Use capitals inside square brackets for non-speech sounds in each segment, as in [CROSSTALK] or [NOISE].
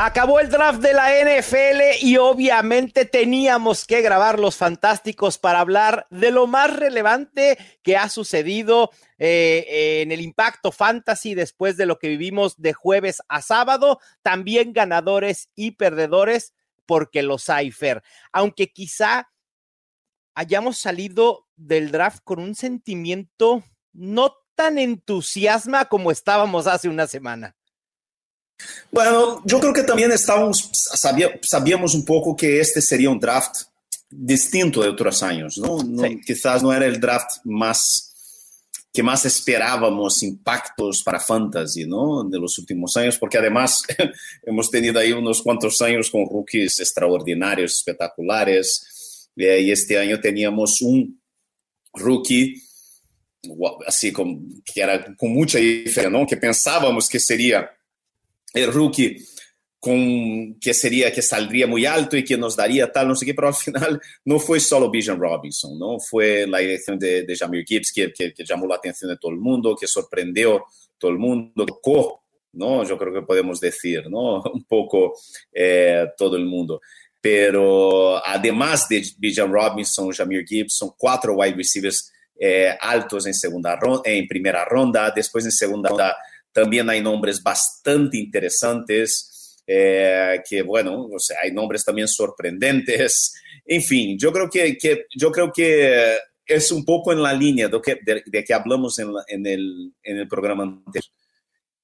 Acabó el draft de la NFL y obviamente teníamos que grabar los fantásticos para hablar de lo más relevante que ha sucedido eh, en el impacto fantasy después de lo que vivimos de jueves a sábado. También ganadores y perdedores porque los hay. Aunque quizá hayamos salido del draft con un sentimiento no tan entusiasma como estábamos hace una semana. Bueno, yo creo que también estábamos, sabíamos un poco que este sería un draft distinto de otros años, ¿no? Quizás no era el draft más que más esperábamos impactos para fantasy, ¿no? De los últimos años, porque además [LAUGHS] hemos tenido ahí unos cuantos años con rookies extraordinarios, espectaculares, eh, y este año teníamos un rookie así como que era con mucha diferencia, ¿no? Que pensábamos que sería el rookie con que sería que saldría muy alto y que nos daría tal, no sé qué, pero al final no fue solo Bijan Robinson, ¿no? Fue la elección de, de Jamir Gibbs que, que, llamó la atención de todo el mundo, que sorprendió todo el mundo, tocó, ¿no? Yo creo que podemos decir, ¿no? [LAUGHS] Un poco eh, todo el mundo. Pero además de Bijan Robinson, Jamir Gibbs, son cuatro wide receivers eh, altos en, segunda ronda, en primera ronda, después en segunda ronda también hay nombres bastante interesantes, eh, que bueno, o sea, hay nombres también sorprendentes. En fin, yo creo que, que yo creo que es un poco en la línea de que, de, que hablamos en, en, el, en, el, programa anterior.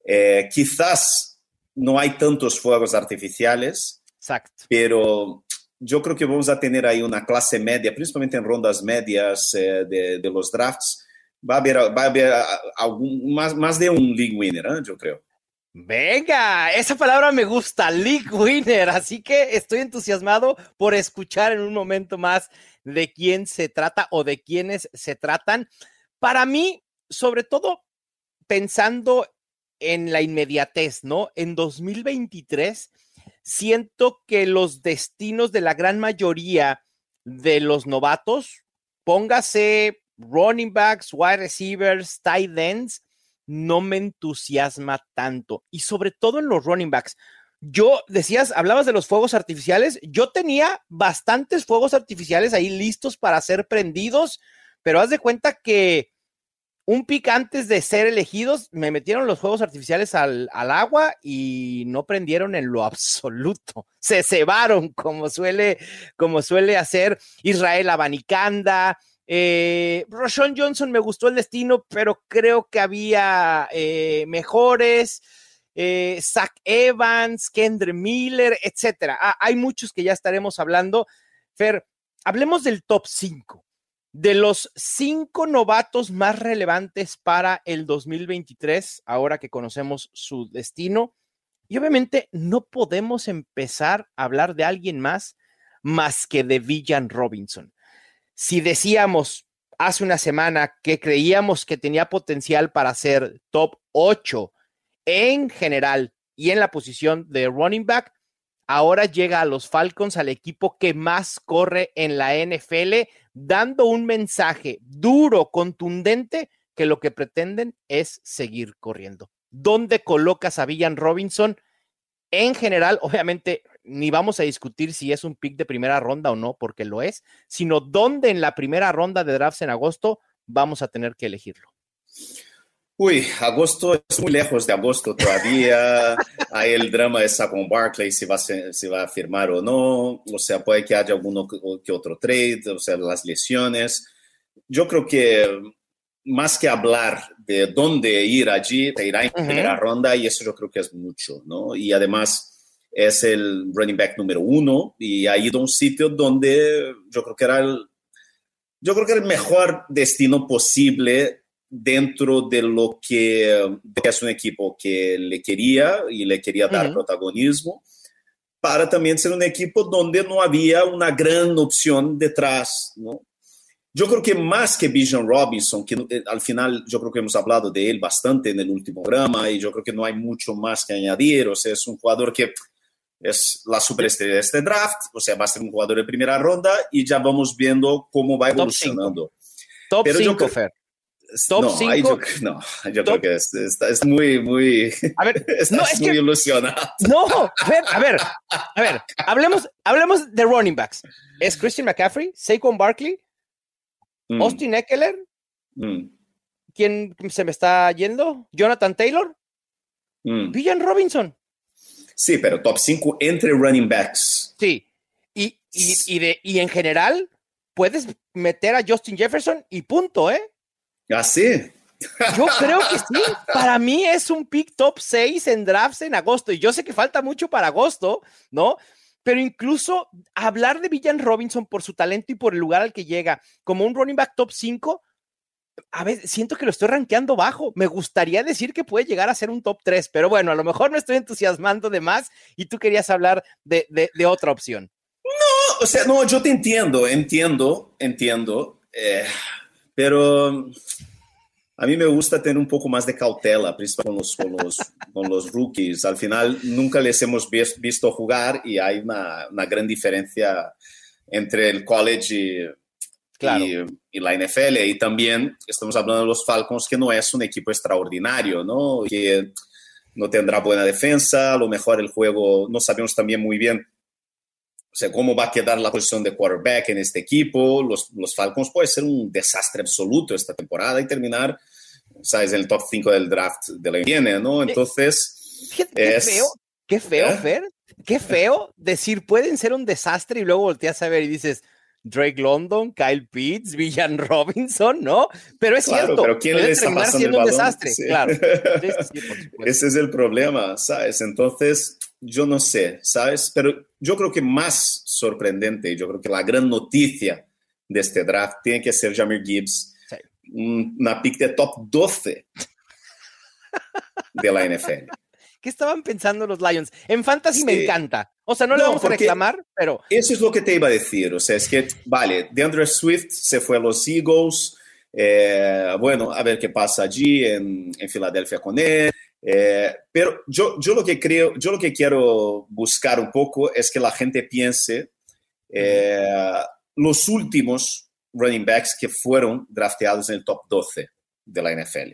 Eh, quizás no hay tantos fuegos artificiales, Exacto. pero yo creo que vamos a tener ahí una clase media, principalmente en rondas medias eh, de, de, los drafts, va a haber, va a haber algún, más, más de un league winner, ¿eh? yo creo. Venga, esa palabra me gusta, league winner, así que estoy entusiasmado por escuchar en un momento más de quién se trata o de quiénes se tratan. Para mí, sobre todo pensando en la inmediatez, ¿no? En 2023, siento que los destinos de la gran mayoría de los novatos, póngase running backs, wide receivers, tight ends, no me entusiasma tanto. Y sobre todo en los running backs. Yo decías, hablabas de los fuegos artificiales. Yo tenía bastantes fuegos artificiales ahí listos para ser prendidos, pero haz de cuenta que un pic antes de ser elegidos, me metieron los fuegos artificiales al, al, agua y no prendieron en lo [LAUGHS] absoluto. Se cebaron, como suele, como suele hacer Israel Abanicanda, eh, Roshon Johnson me gustó el destino, pero creo que había eh, mejores. Eh, Zach Evans, Kendra Miller, etcétera. Ah, hay muchos que ya estaremos hablando. Fer, hablemos del top 5, de los cinco novatos más relevantes para el 2023, ahora que conocemos su destino. Y obviamente no podemos empezar a hablar de alguien más más que de Villan Robinson si decíamos hace una semana que creíamos que tenía potencial para ser top 8 en general y en la posición de running back, ahora llega a los Falcons, al equipo que más corre en la NFL, dando un mensaje duro, contundente, que lo que pretenden es seguir corriendo. ¿Dónde colocas a Villan Robinson? En general, obviamente, ni vamos a discutir si es un pick de primera ronda o no, porque lo es, sino dónde en la primera ronda de drafts en agosto vamos a tener que elegirlo. Uy, agosto es muy lejos de agosto todavía. [LAUGHS] Hay el drama de Saquon Barkley, si va, a si va a firmar o no. O sea, puede que haya alguno que otro trade, o sea, las lesiones. Yo creo que más que hablar de dónde ir allí, te irá en primera ronda y eso yo creo que es mucho, ¿no? Y además es el running back número uno y ha ido a un sitio donde yo creo que era el, yo creo que era el mejor destino posible dentro de lo que, es un equipo que le quería y le quería dar protagonismo, para también ser un equipo donde no había una gran opción detrás, ¿no? yo creo que más que Bijan Robinson, que eh, al final yo creo que hemos hablado de él bastante en el último programa y yo creo que no hay mucho más que añadir, o sea, es un jugador que es la superestrella de este draft, o sea, va a ser un jugador de primera ronda y ya vamos viendo cómo va evolucionando. Top 5, Fer. Top 5. No, yo creo que es, es, muy, muy. A ver, [LAUGHS] no, es muy ilusionado. No, a ver, a ver, a ver, hablemos, hablemos de running backs. ¿Es Christian McCaffrey? ¿Saquon Barkley? Mm. ¿Austin Eckler? Mm. ¿Quién se me está yendo? ¿Jonathan Taylor? Mm. ¿Villan Robinson? Sí, pero top 5 entre running backs. Sí. Y, y, y, de, y en general, puedes meter a Justin Jefferson y punto, ¿eh? Así. ¿Ah, Yo [LAUGHS] creo que sí. Para mí es un pick top 6 en drafts en agosto. Y yo sé que falta mucho para agosto, ¿no? Pero incluso hablar de Villan Robinson por su talento y por el lugar al que llega como un running back top 5, a veces siento que lo estoy rankeando bajo. Me gustaría decir que puede llegar a ser un top 3, pero bueno, a lo mejor me estoy entusiasmando de más y tú querías hablar de, de, otra opción. No, o sea, no, yo te entiendo, entiendo, entiendo. Eh, pero a mí me gusta tener un poco más de cautela, principalmente con los, con los, rookies. Al final nunca les hemos visto jugar y hay una, una gran diferencia entre el college y, y, la NFL. Y también estamos hablando de los Falcons, que no es un equipo extraordinario, ¿no? Que no tendrá buena defensa, a lo mejor el juego, no sabemos también muy bien o sea, cómo va a quedar la posición de quarterback en este equipo. Los, los Falcons puede ser un desastre absoluto esta temporada y terminar, ¿sabes?, en el top 5 del draft de la viene, ¿no? Entonces. Qué, qué feo, qué feo, ¿Eh? Fer. Qué feo decir pueden ser un desastre y luego volteas a ver y dices. Drake London, Kyle Pitts, Villan Robinson, ¿no? Pero es cierto, pero ¿quién puede terminar siendo un desastre, sí. claro. [LAUGHS] Ese es el problema, ¿sabes? Entonces, yo no sé, ¿sabes? Pero yo creo que más sorprendente, yo creo que la gran noticia de este draft tiene que ser Jamir Gibbs, sí. una pick de top 12 de la NFL. [LAUGHS] ¿Qué estaban pensando los Lions? En Fantasy sí. me encanta. O sea, no, no le vamos a reclamar, pero... Eso es lo que te iba a decir. O sea, es que, vale, DeAndre Swift se fue a los Eagles. Eh, bueno, a ver qué pasa allí en, en Filadelfia con él. Eh, pero yo, yo lo que creo, yo lo que quiero buscar un poco es que la gente piense eh, los últimos running backs que fueron drafteados en el top 12 de la NFL,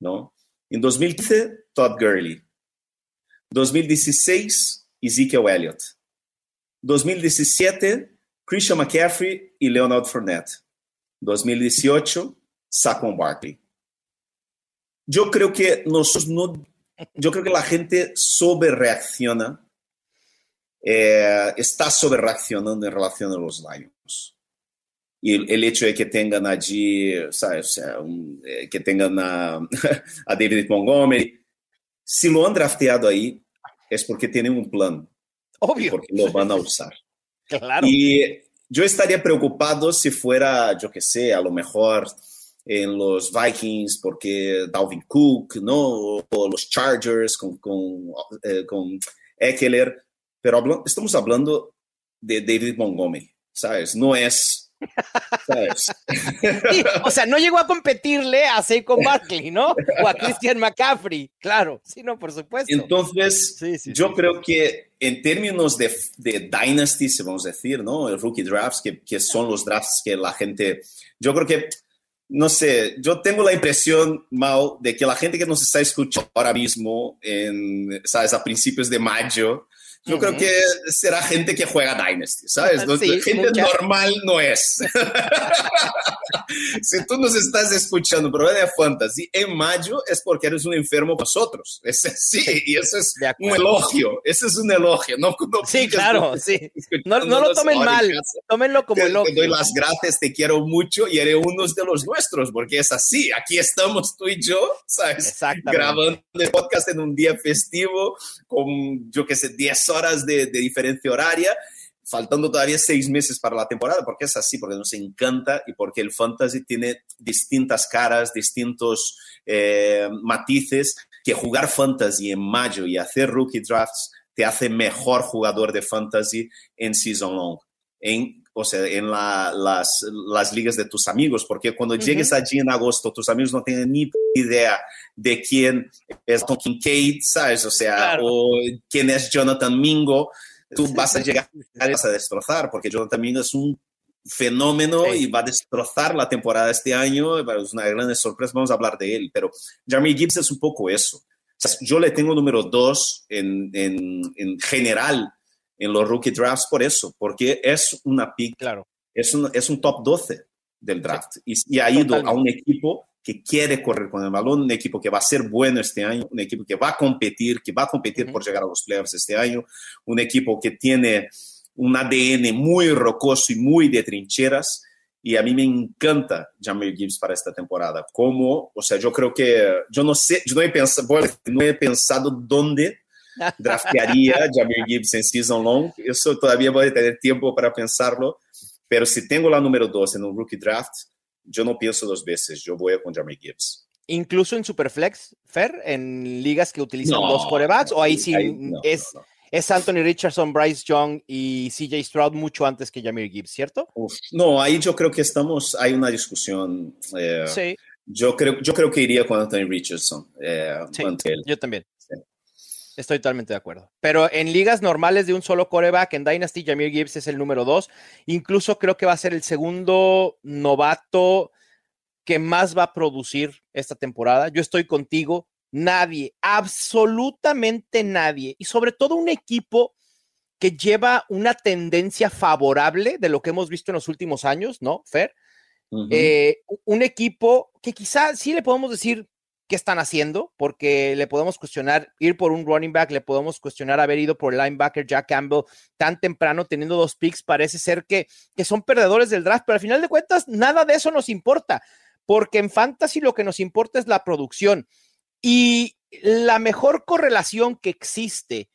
¿no? En 2015, Todd Gurley. 2016, Ezekiel Elliott. 2017, Christian McCaffrey y Leonard Fournette. 2018, Saquon Barkley yo creo que nosotros no, yo creo que la gente sobre reacciona, eh, está sobre reaccionando en relación a los Lions. Y el, hecho de que tengan allí, ¿sabes? O sea, un, eh, que tengan a, [LAUGHS] a, David Montgomery, si lo han drafteado ahí, es porque tienen un plan. Obvio. Porque lo van a usar. [LAUGHS] claro. Y yo estaría preocupado si fuera, yo qué sé, a lo mejor en los Vikings porque Dalvin Cook, ¿no? O los Chargers con, con, eh, con Eckler, pero hablo, estamos hablando de David Montgomery, ¿sabes? No es... ¿sabes? Sí, o sea, no llegó a competirle a Saquon [LAUGHS] Barkley, ¿no? O a Christian McCaffrey, claro, sí, no, por supuesto. Entonces, sí, sí, yo creo que en términos de, de Dynasty, se vamos a decir, ¿no? El rookie drafts, que, que son los drafts que la gente... Yo creo que no sé, yo tengo la impresión, Mau, de que la gente que nos está escuchando ahora mismo, en, ¿sabes? A principios de mayo, yo uh -huh. creo que será gente que juega Dynasty, ¿sabes? Sí, gente mucha. normal no es. [LAUGHS] si tú nos estás escuchando, pero de Fantasy, en mayo es porque eres un enfermo vosotros. Es, sí, y eso es un elogio. Eso es un elogio. No, no sí, claro, sí. No, no lo tomen mal, tómenlo como te, elogio. Te doy las gracias, te quiero mucho y eres uno de los nuestros, porque es así. Aquí estamos tú y yo, ¿sabes? Grabando el podcast en un día festivo con, yo qué sé, 10 horas de, de diferencia horaria faltando todavía seis meses para la temporada, porque es así, porque nos encanta y porque el fantasy tiene distintas caras, distintos eh, matices, que jugar fantasy en mayo y hacer rookie drafts te hace mejor jugador de fantasy en season long. O sea, en las, las, ligas de tus amigos, porque cuando llegues allí en agosto, tus amigos no tienen ni idea de quién es Tom Kincaid, ¿sabes? O sea, o quién es Jonathan Mingo. Tú vas a llegar a destrozar, porque Jonathan Mingo es un fenómeno y va a destrozar la temporada este año. Es una gran sorpresa, vamos a hablar de él. Pero Jeremy Gibbs es un poco eso. yo le tengo número dos en, en, en general en los rookie drafts por eso, porque es una pick, claro. es, un, es un top 12 del draft y, ha ido a un equipo que quiere correr con el balón, un equipo que va a ser bueno este año, un equipo que va a competir, que va a competir por llegar a los playoffs este año, un equipo que tiene un ADN muy rocoso y muy de trincheras. Y a mí me encanta Jamir Gibbs para esta temporada. Como, o sea, yo creo que, yo no sé, yo no he pensado, no he pensado dónde draftearía Jamir Gibbs en season long. Eso todavía voy a tener tiempo para pensarlo, pero si tengo la número dos en un rookie draft, yo no pienso dos veces, yo voy con Jamir Gibbs. Incluso en Superflex, Fer, en ligas que utilizan dos corebacks, o ahí sí es, es Anthony Richardson, Bryce Young y CJ Stroud mucho antes que Jamir Gibbs, ¿cierto? no, ahí yo creo que estamos, hay una discusión. Eh, sí. Yo creo, yo creo que iría con Anthony Richardson. Eh, sí, yo también. Estoy totalmente de acuerdo. Pero en ligas normales de un solo coreback, en Dynasty, Jamir Gibbs es el número dos. Incluso creo que va a ser el segundo novato que más va a producir esta temporada. Yo estoy contigo. Nadie, absolutamente nadie. Y sobre todo un equipo que lleva una tendencia favorable de lo que hemos visto en los últimos años, ¿no, Fer? Eh, un equipo que quizá sí le podemos decir qué están haciendo, porque le podemos cuestionar ir por un running back, le podemos cuestionar haber ido por el linebacker Jack Campbell tan temprano, teniendo dos picks, parece ser que, que son perdedores del draft, pero al final de cuentas, nada de eso nos importa, porque en fantasy lo que nos importa es la producción. Y la mejor correlación que existe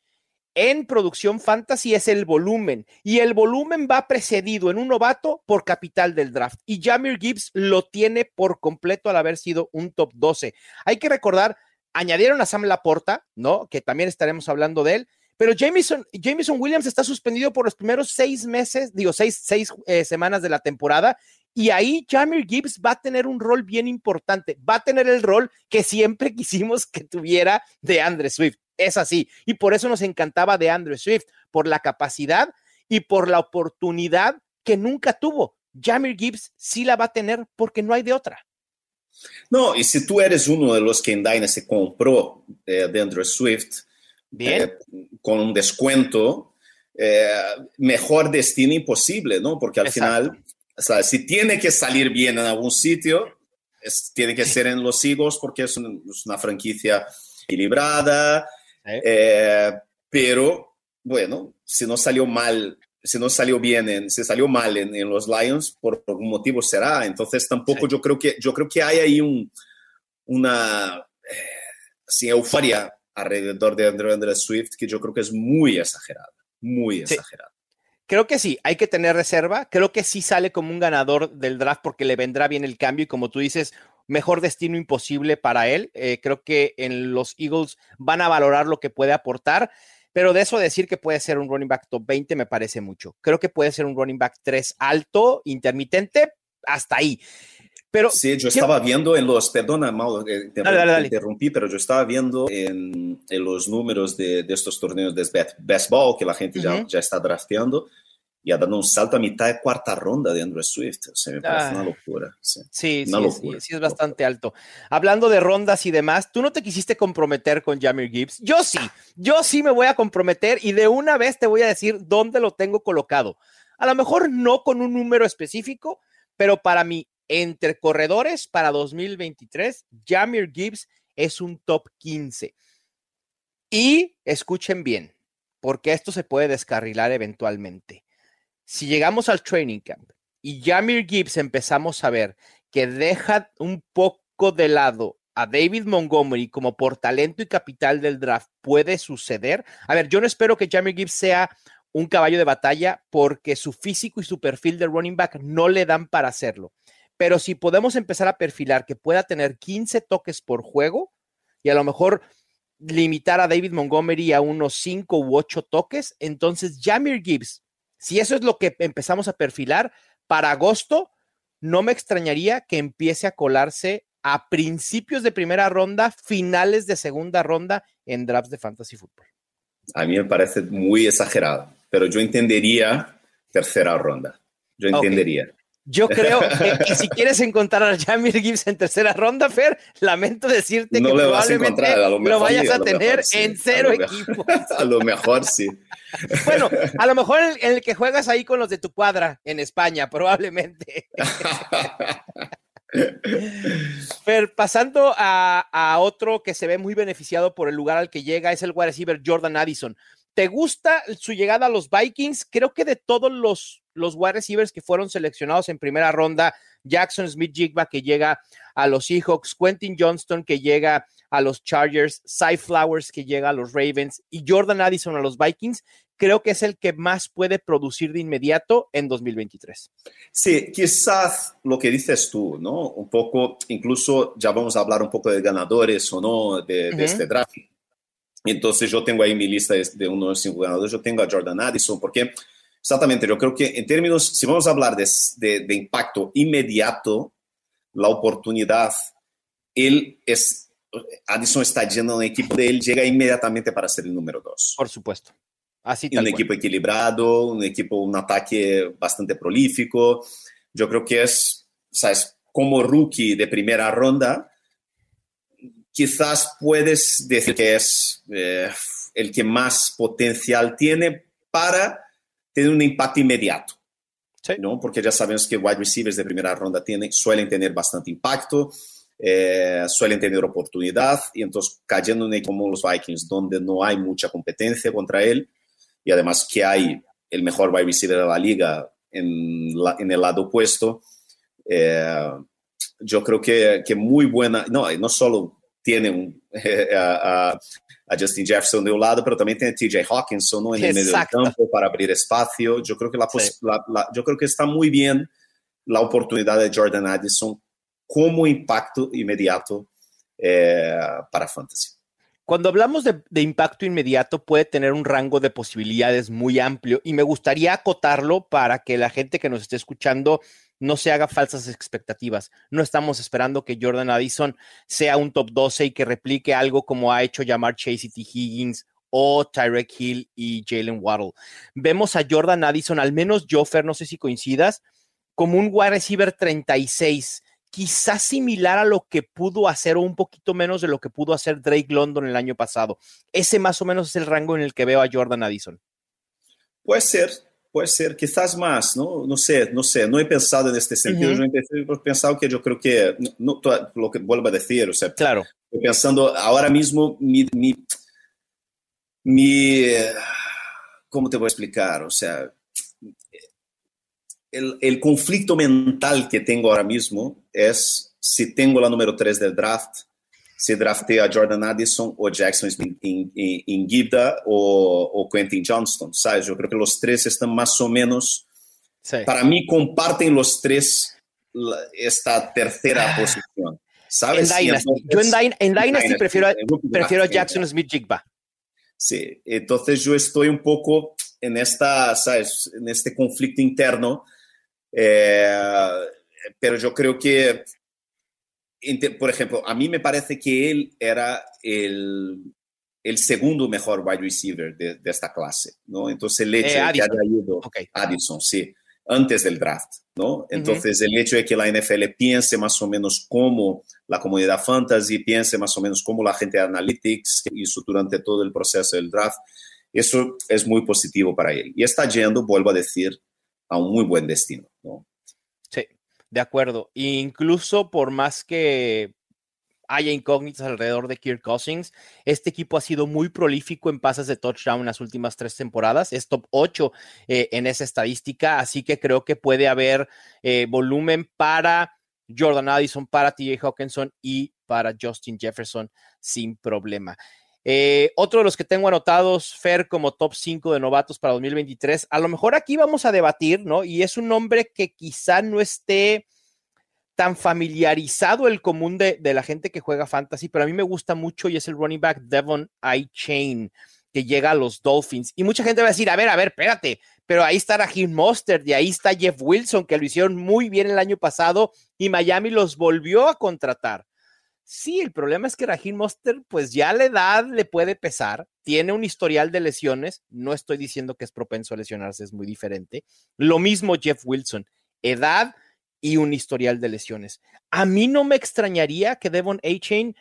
en producción fantasy es el volumen y el volumen va precedido en un novato por capital del draft y Jamir Gibbs lo tiene por completo al haber sido un top 12. Hay que recordar, añadieron a Sam Laporta, ¿no? Que también estaremos hablando de él, pero Jameson, Jameson Williams está suspendido por los primeros seis meses, digo, seis, seis eh, semanas de la temporada y ahí Jamir Gibbs va a tener un rol bien importante, va a tener el rol que siempre [LAUGHS] quisimos que tuviera de Andre Swift es así. Y por eso nos encantaba de Andrew Swift, por la capacidad y por la oportunidad que nunca tuvo. Jamir Gibbs sí la va a tener porque no hay de otra. No, y si tú eres uno de los que en Dynasty compró eh, de Andrew Swift eh, con un descuento, eh, mejor destino imposible, ¿no? Porque al final, o sea, si tiene que salir bien en algún sitio, tiene que ser en los Eagles porque es, es una franquicia equilibrada, eh, pero bueno, si no salió mal, si no salió bien, en, si salió mal en, los Lions, por algún motivo será. Entonces tampoco yo creo que yo creo que hay ahí un, una eh, euforia alrededor de Andrew, Swift que yo creo que es muy exagerada, muy exagerada. Creo que sí, hay que tener reserva. Creo que sí sale como un ganador del draft porque le vendrá bien el cambio y como tú dices, mejor destino imposible para él. Eh, creo que en los Eagles van a valorar lo que puede aportar, pero de eso decir que puede ser un running back top 20 me parece mucho. Creo que puede ser un running back 3 alto, intermitente, hasta ahí. Pero, sí, yo estaba viendo en los, perdona, Mauro, te, interrumpí, pero yo estaba viendo en, los números de, estos torneos de best, ball que la gente ya, ya está drafteando y ha dado un salto a mitad de cuarta ronda de Andrew Swift. O sea, me parece una locura. Sí, sí, sí, es bastante alto. Hablando de rondas y demás, tú no te quisiste comprometer con Jamir Gibbs. Yo sí, yo sí me voy a comprometer y de una vez te voy a decir dónde lo tengo colocado. A lo mejor no con un número específico, pero para mí, entre corredores para 2023, Jamir Gibbs es un top 15. Y escuchen bien, porque esto se puede descarrilar eventualmente si llegamos al training camp y Jamir Gibbs empezamos a ver que deja un poco de lado a David Montgomery como por talento y capital del draft, puede suceder. A ver, yo no espero que Jamir Gibbs sea un caballo de batalla porque su físico y su perfil de running back no le dan para hacerlo. Pero si podemos empezar a perfilar que pueda tener 15 toques por juego y a lo mejor limitar a David Montgomery a unos 5 u 8 toques, entonces Jamir Gibbs Si eso es lo que empezamos a perfilar, para agosto no me extrañaría que empiece a colarse a principios de primera ronda, finales de segunda ronda en drafts de fantasy fútbol. A mí me parece muy exagerado, pero yo entendería tercera ronda. Yo entendería. Yo [LAUGHS] creo que, si quieres encontrar a Jamir Gibbs en tercera ronda, Fer, lamento decirte que probablemente lo, vayas a, tener en cero equipos. A lo mejor sí. [LAUGHS] Bueno, a lo mejor en el, que juegas ahí con los de tu cuadra en España, probablemente. [LAUGHS] Fer, pasando a, a, otro que se ve muy beneficiado por el lugar al que llega, es el wide receiver Jordan Addison. ¿Te gusta su llegada a los Vikings? Creo que de todos los, los wide receivers que fueron seleccionados en primera ronda, Jackson Smith Jigba que llega a los Seahawks, Quentin Johnston que llega a los Chargers, Cy Flowers que llega a los Ravens y Jordan Addison a los Vikings, creo que es el que más puede producir de inmediato en 2023. Sí, quizás lo que dices tú, ¿no? Un poco, incluso ya vamos a hablar un poco de ganadores o no de, de este draft entonces yo tengo ahí mi lista de uno de los cinco ganadores, yo tengo a Jordan Addison, porque exactamente, yo creo que en términos, si vamos a hablar de, de, impacto inmediato, la oportunidad, él es, Addison está yendo un equipo de él, llega inmediatamente para ser el número dos. Por supuesto. Así un equipo equilibrado, un equipo, un ataque bastante prolífico. Yo creo que es, sabes, como rookie de primera ronda, quizás puedes decir que es eh, el que más potencial tiene para tener un impacto inmediato. ¿no? Porque ya sabemos que wide receivers de primera ronda tienen, suelen tener bastante impacto, eh, suelen tener oportunidad, y entonces cayendo en como los Vikings, donde no hay mucha competencia contra él, y además que hay el mejor wide receiver de la liga en, en el lado opuesto, eh, yo creo que, que muy buena, no, no solo tiene un, a, a, Justin Jefferson de un lado, pero también tiene TJ Hawkinson en el medio del campo para abrir espacio. Yo creo, que la, la, yo creo que está muy bien la oportunidad de Jordan Addison como impacto inmediato eh, para Fantasy. Cuando hablamos de, de, impacto inmediato, puede tener un rango de posibilidades muy amplio y me gustaría acotarlo para que la gente que nos esté escuchando no se haga falsas expectativas. No estamos esperando que Jordan Addison sea un top 12 y que replique algo como ha hecho llamar Chase T. Higgins o Tyrek Hill y Jalen Waddle. Vemos a Jordan Addison, al menos yo, Fer, no sé si coincidas, como un wide receiver 36, quizás similar a lo que pudo hacer o un poquito menos de lo que pudo hacer Drake London el año pasado. Ese más o menos es el rango en el que veo a Jordan Addison. Puede ser, puede ser, quizás más, ¿no? No sé, no sé, no he pensado en este sentido, uh -huh. yo he pensado que yo creo que, no, lo que vuelvo a decir, o sea, claro. estoy pensando ahora mismo mi, mi, mi, ¿cómo te voy a explicar? O sea, el, el conflicto mental que tengo ahora mismo es si tengo la número 3 del draft, se draftea Jordan Addison o Jackson Smith em, em, em Guida ou, ou Quentin Johnston, ¿sabes? Eu creo que os três estão mais ou menos, sí. para mí comparten os três esta terceira ah. posição, ¿sabes? En Dynasty. Entonces, yo en, Dyn en Dynasty, prefiero, a, prefiero a Jackson Smith Jigba. Sí, entonces yo estoy un poco en esta, ¿sabes? En este conflicto interno, eh, pero yo creo que por ejemplo, a mí me parece que él era el, el segundo mejor wide receiver de, de, esta clase, ¿no? Entonces el hecho eh, de que haya ido okay. Addison, sí, antes del draft, ¿no? Entonces uh -huh. el hecho de que la NFL piense más o menos como la comunidad fantasy, piense más o menos como la gente de analytics hizo durante todo el proceso del draft, eso es muy positivo para él. Y está yendo, vuelvo a decir, a un muy buen destino, ¿no? De acuerdo. Incluso por más que haya incógnitas alrededor de Kirk Cousins, este equipo ha sido muy prolífico en pases de touchdown en las últimas tres temporadas. Es top 8 eh, en esa estadística, así que creo que puede haber eh, volumen para Jordan Addison, para TJ Hawkinson y para Justin Jefferson sin problema. Eh, otro de los que tengo anotados, Fer, como top 5 de novatos para 2023, a lo mejor aquí vamos a debatir, ¿no? Y es un nombre que quizá no esté tan familiarizado el común de, la gente que juega fantasy, pero a mí me gusta mucho y es el running back Devon I. Chain. que llega a los Dolphins. Y mucha gente va a decir, a ver, a ver, espérate, pero ahí está Raheem Mostert y ahí está Jeff Wilson, que lo hicieron muy bien el año pasado y Miami los volvió a contratar. Sí, el problema es que Raheem Mostert, pues ya la edad le puede pesar, tiene un historial de lesiones, no estoy diciendo que es propenso a lesionarse, es muy diferente. Lo mismo Jeff Wilson, edad y un historial de lesiones. A mí no me extrañaría que Devon A-Chain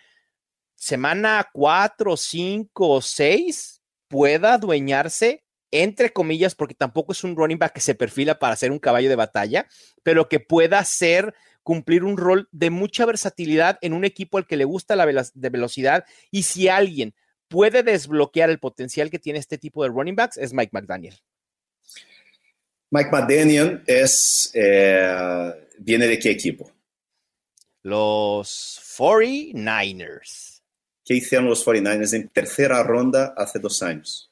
semana 4, 5 o 6 pueda adueñarse, entre comillas, porque tampoco es un running back que se perfila para ser un caballo de batalla, pero que pueda ser cumplir un rol de mucha versatilidad en un equipo al que le gusta la de velocidad y si alguien puede desbloquear el potencial que tiene este tipo de running backs es Mike McDaniel. Mike McDaniel es, eh, viene de qué equipo? Los 49ers. ¿Qué hicieron los 49ers en tercera ronda hace dos años?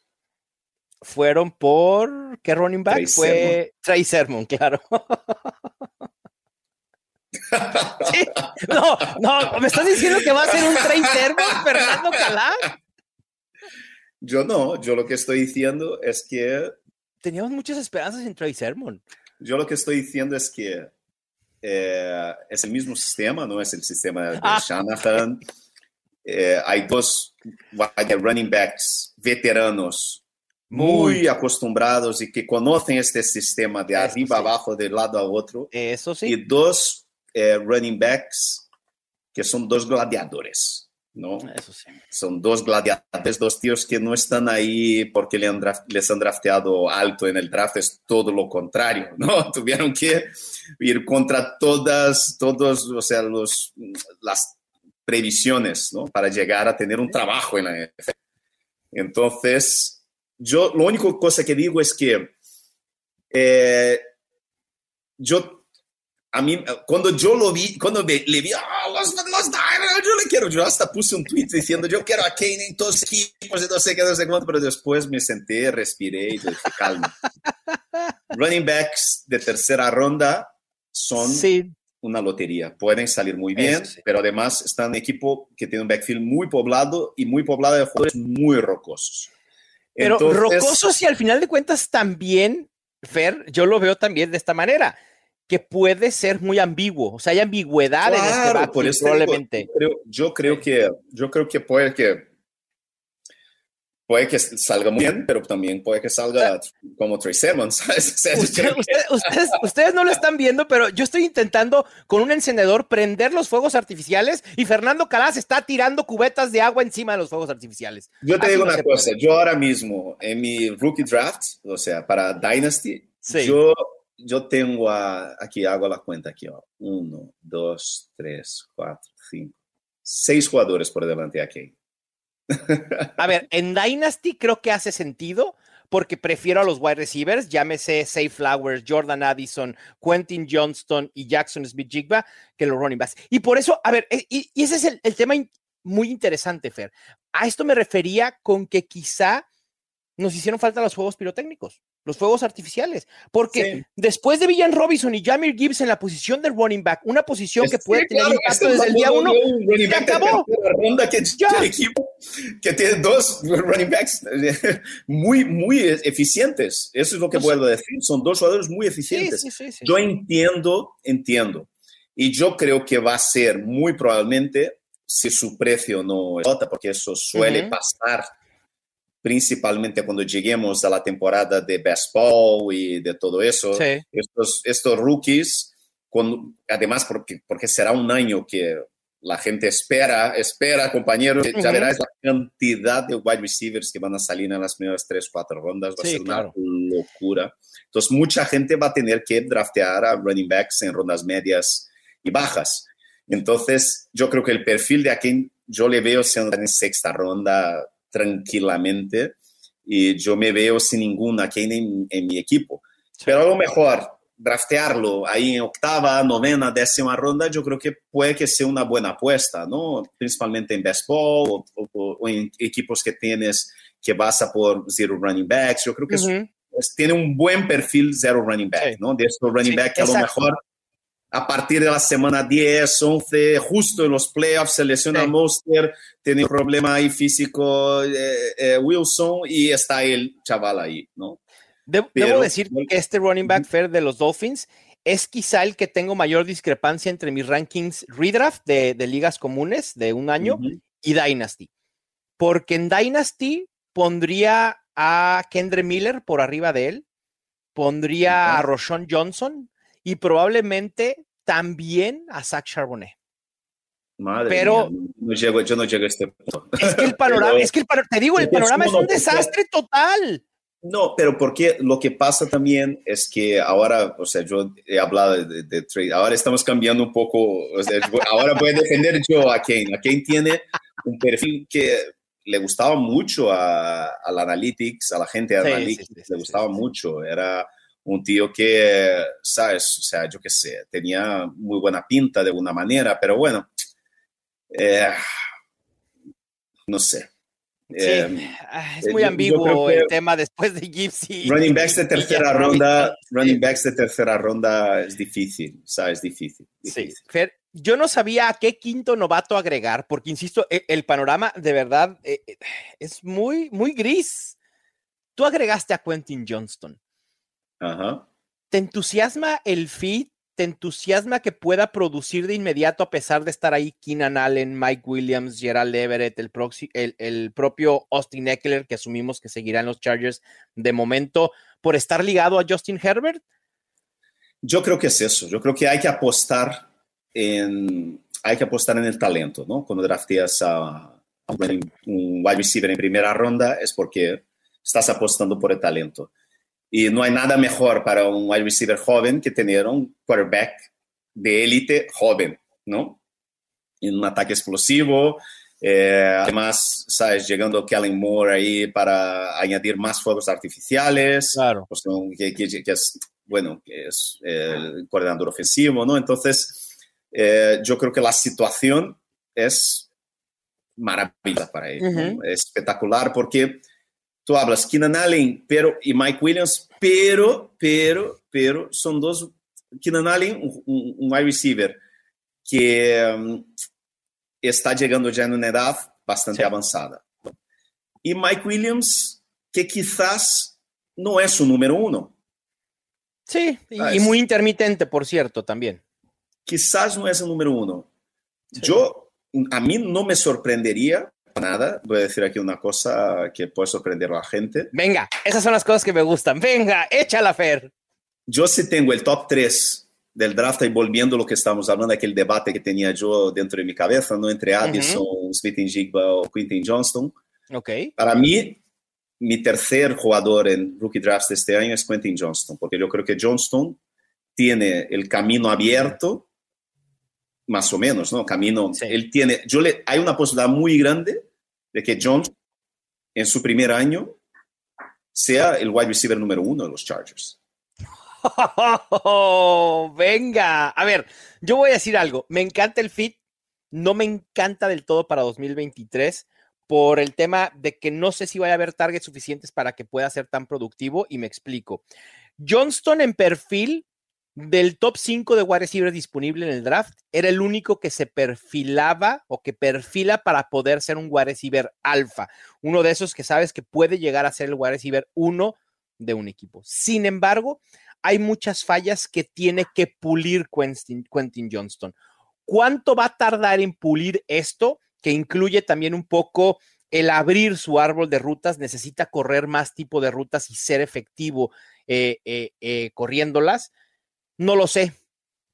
Fueron por. ¿Qué running back? Fue Trey Sermon, claro. [LAUGHS] [LAUGHS] No, no, ¿me estás diciendo que va a ser un Trey Sermon, Fernando Calá? Yo no, yo lo que estoy diciendo es que. Teníamos muchas esperanzas en Trey Sermon. Yo lo que estoy diciendo es que eh, es el mismo sistema, no es el sistema de ah. Shanahan. Eh, hay dos running backs veteranos muy, acostumbrados y que conocen este sistema de arriba abajo, de lado a otro. Eso sí. Y dos eh, running backs que son dos gladiadores, ¿no? Eso sí. Son dos gladiadores, dos tíos que no están ahí porque les han drafteado alto en el draft, es todo lo contrario, [LAUGHS] ¿no? Tuvieron que ir contra todas, todos, o sea, los, las previsiones ¿no? para llegar a tener un trabajo en la NFL. Entonces, yo lo único cosa que digo es que eh, yo, a mí, cuando yo lo vi, cuando le vi, oh, los, los Diners, yo le quiero, yo hasta puse un tweet diciendo, yo quiero a Kane en todos los equipos, no sé qué, no sé cuánto, pero después me senté, respiré y dije, calma. [LAUGHS] Running backs de tercera ronda son sí una lotería. Pueden salir muy bien, pero además están en equipo que tiene un backfield muy poblado y muy poblado de jugadores muy rocosos. Pero rocosos y al final de cuentas también, Fer, yo lo veo también de esta manera, que puede ser muy ambiguo, o sea, hay ambigüedad en este backfield, probablemente. yo creo que, yo creo que puede que puede que salga muy bien, pero también puede que salga como Trey [LAUGHS] Sermons. ustedes, no lo están viendo, pero yo estoy intentando con un encendedor prender los fuegos artificiales y Fernando Calas está tirando cubetas de agua encima de los fuegos artificiales. Yo te digo una cosa, yo ahora mismo en mi rookie draft, o sea, para Dynasty, yo, yo tengo aquí, hago la cuenta aquí, uno, dos, tres, cuatro, cinco, seis jugadores por delante aquí. A ver, en Dynasty creo que hace sentido porque prefiero a los wide receivers, llámese Safe Flowers, Jordan Addison, Quentin Johnston y Jackson Smith Jigba, que los running backs. Y por eso, a ver, e, y, ese es el tema muy interesante, Fer. A esto me refería con que quizá nos hicieron falta los juegos pirotécnicos los fuegos artificiales. Porque después de Villan Robinson y Jamir Gibbs en la posición de running back, una posición que puede tener impacto desde el día uno, se acabó. Ronda que, equipo que tiene dos running backs [LAUGHS] muy, muy eficientes. Eso es lo que a decir. Son dos jugadores muy eficientes. yo entiendo, entiendo. Y yo creo que va a ser muy probablemente, si su precio no es porque eso suele pasar principalmente cuando lleguemos a la temporada de baseball y de todo eso, estos, estos rookies, con, además porque, porque será un año que la gente espera, espera, compañeros, ya verás la cantidad de wide receivers que van a salir en las primeras tres, cuatro rondas, va a ser una locura. Entonces, mucha gente va a tener que draftear a running backs en rondas medias y bajas. Entonces, yo creo que el perfil de aquí yo le veo siendo en sexta ronda, tranquilamente y yo me veo sin ninguna aquí en, en mi equipo. Pero a lo mejor draftearlo ahí en octava, novena, décima ronda, yo creo que puede que sea una buena apuesta, ¿no? Principalmente en baseball o, en equipos que tienes que basa por zero running backs. Yo creo que tiene un buen perfil zero running back, ¿no? De estos running back que a lo mejor a partir de la semana 10, 11, justo en los playoffs, se lesiona sí. Monster, tiene un problema ahí físico eh, eh, Wilson y está el chaval ahí, ¿no? Debo, Pero, debo decir que este running back fair de los Dolphins es quizá el que tengo mayor discrepancia entre mis rankings redraft de, de ligas comunes de un año uh -huh. y Dynasty. Porque en Dynasty pondría a Kendre Miller por arriba de él, pondría uh -huh. a Roshon Johnson y probablemente también a Zach Charbonnet. Madre pero mía, no llego, yo no llego a este punto. Es que el [LAUGHS] panorama, pero, es que el panorama, te digo, el panorama es un desastre total. No, pero porque lo que pasa también es que ahora, o sea, yo he hablado de, de trade, ahora estamos cambiando un poco, o sea, ahora voy a defender yo a Kane. A Kane tiene un perfil que le gustaba mucho a, al Analytics, a la gente de sí, Analytics, sí, sí, le gustaba mucho, era un tío que, sabes, o sea, yo qué sé, tenía muy buena pinta de alguna manera, pero bueno, eh, no sé. Sí, eh, es muy ambiguo el tema después de Gypsy. Running backs de tercera ronda, running backs de tercera ronda es difícil, ¿sabes? Difícil. difícil. Sí, Fer, yo no sabía a qué quinto novato agregar, porque insisto, el, el panorama de verdad eh, es muy, muy gris. Tú agregaste a Quentin Johnston. Ajá. ¿Te entusiasma el feed te entusiasma que pueda producir de inmediato a pesar de estar ahí Keenan Allen, Mike Williams, Gerald Everett, el, el, el, propio Austin Eckler, que asumimos que seguirán los Chargers de momento, por estar ligado a Justin Herbert? Yo creo que es eso. Yo creo que hay que apostar en, hay que apostar en el talento, ¿no? Cuando drafteas a, a un wide receiver en primera ronda es porque estás apostando por el talento. Y no hay nada mejor para un wide receiver joven que tener un quarterback de élite joven, ¿no? En un ataque explosivo, eh, además, sabes, llegando Kellen Moore ahí para añadir más fuegos artificiales, claro. pues, que, que, que, es, bueno, que es el coordinador ofensivo, ¿no? Entonces, eh, yo creo que la situación es maravillosa para él, uh -huh. ¿no? es espectacular porque tú hablas Keenan Allen pero, y Mike Williams, pero, pero, pero son dos, Keenan Allen, un, un wide receiver que um, está llegando ya en una edad bastante sí. avanzada. Y Mike Williams, que quizás no es su número uno. Sí, y, y muy intermitente, por cierto, también. Quizás no es el número uno. Sí. Yo, a mí no me sorprendería nada, voy a decir aquí una cosa que puede sorprender a la gente. Venga, esas son las cosas que me gustan. Venga, échala, Fer. Yo sí tengo el top 3 del draft y volviendo a lo que estábamos hablando, aquel debate que tenía yo dentro de mi cabeza, ¿no? Entre Addison, uh -huh. Smith Jigba o Quintin Johnston. Ok. Para mí, mi tercer jugador en rookie drafts de este año es Quentin Johnston, porque yo creo que Johnston tiene el camino abierto, más o menos, ¿no? Camino, sí. él tiene, yo le, hay una posibilidad muy grande de que Jones en su primer año sea el wide receiver número uno de los Chargers. [LAUGHS] Venga, a ver, yo voy a decir algo. Me encanta el fit, no me encanta del todo para 2023 por el tema de que no sé si vaya a haber targets suficientes para que pueda ser tan productivo y me explico. Johnston en perfil del top 5 de wide receivers disponible en el draft, era el único que se perfilaba o que perfila para poder ser un wide receiver alfa. Uno de esos que sabes que puede llegar a ser el wide receiver 1 de un equipo. Sin embargo, hay muchas fallas que tiene que pulir Quentin, Johnston. ¿Cuánto va a tardar en pulir esto? Que incluye también un poco el abrir su árbol de rutas, necesita correr más tipo de rutas y ser efectivo eh, eh, eh, corriéndolas no lo sé.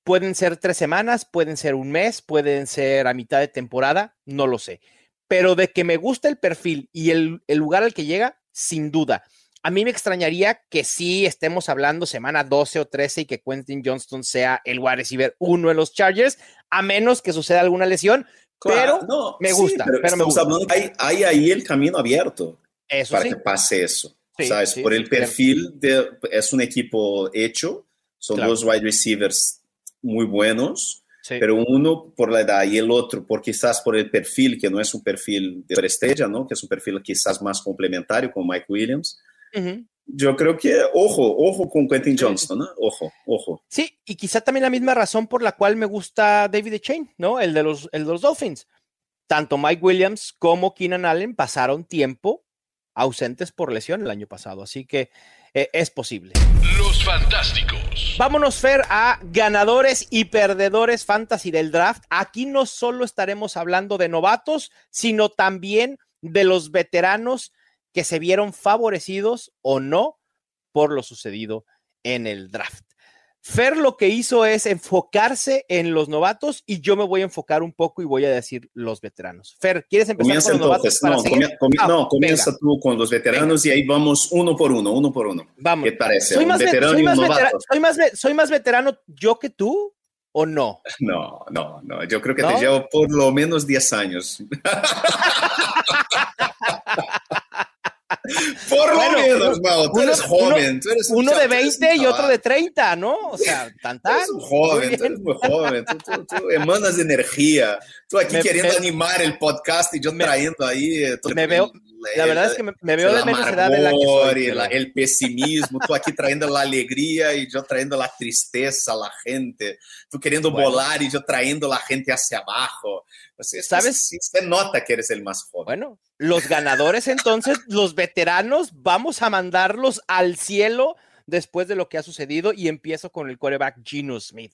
Pueden ser tres semanas, pueden ser un mes, pueden ser a mitad de temporada, no lo sé. Pero de que me gusta el perfil y el, el lugar al que llega, sin duda. A mí me extrañaría que sí estemos hablando semana 12 o 13 y que Quentin Johnston sea el wide receiver uno en los Chargers, a menos que suceda alguna lesión. Claro, pero no, me gusta. Sí, pero, pero me gusta. Hablando, hay, hay, ahí el camino abierto eso para sí. que pase eso. Sí, ¿Sabes? Por el perfil de, es un equipo hecho son claro. dos wide receivers muy buenos, sí. pero uno por la edad y el otro por quizás por el perfil, que no es un perfil de estrella, ¿no? que es un perfil quizás más complementario con Mike Williams. Uh -huh. yo creo que, ojo, ojo con Quentin Johnston, ¿no? Ojo, ojo. Sí, y quizá también la misma razón por la cual me gusta David Chain, ¿no? El de los, el de los Dolphins. Tanto Mike Williams como Keenan Allen pasaron tiempo ausentes por lesión el año pasado, así que eh, es posible. Los Fantásticos. Vámonos, Fer, a ganadores y perdedores fantasy del draft. Aquí no solo estaremos hablando de novatos, sino también de los veteranos que se vieron favorecidos o no por lo sucedido en el draft. Fer lo que hizo es enfocarse en los novatos y yo me voy a enfocar un poco y voy a decir los veteranos. Fer, ¿quieres empezar con los novatos? no, ah, no comienza tú con los veteranos y ahí vamos uno por uno, uno por uno. Vamos. ¿Qué parece? Soy, más, veterano, soy, más, veterano yo que tú o no? [LAUGHS] No, no, no. Yo creo que te llevo por lo menos 10 años. [LAUGHS] Por lo menos, Tú eres joven. Tú eres uno de 20 y otro de 30, ¿no? O sea, [LAUGHS] tan tan. Eres joven, tú eres muy joven. Tú, emanas energía. Tú aquí queriendo animar el podcast y yo trayendo ahí. Eh, me veo, la verdad es que me, veo de menos edad de la que soy. El, pesimismo, tú aquí trayendo la alegría y yo trayendo la tristeza a la gente. Tú queriendo volar y yo trayendo la gente hacia abajo. ¿Sabes? Sí, se nota que eres el más joven. Bueno, los ganadores entonces, [LAUGHS] los veteranos, vamos a mandarlos al cielo después de lo que ha sucedido y empiezo con el coreback Gino Smith.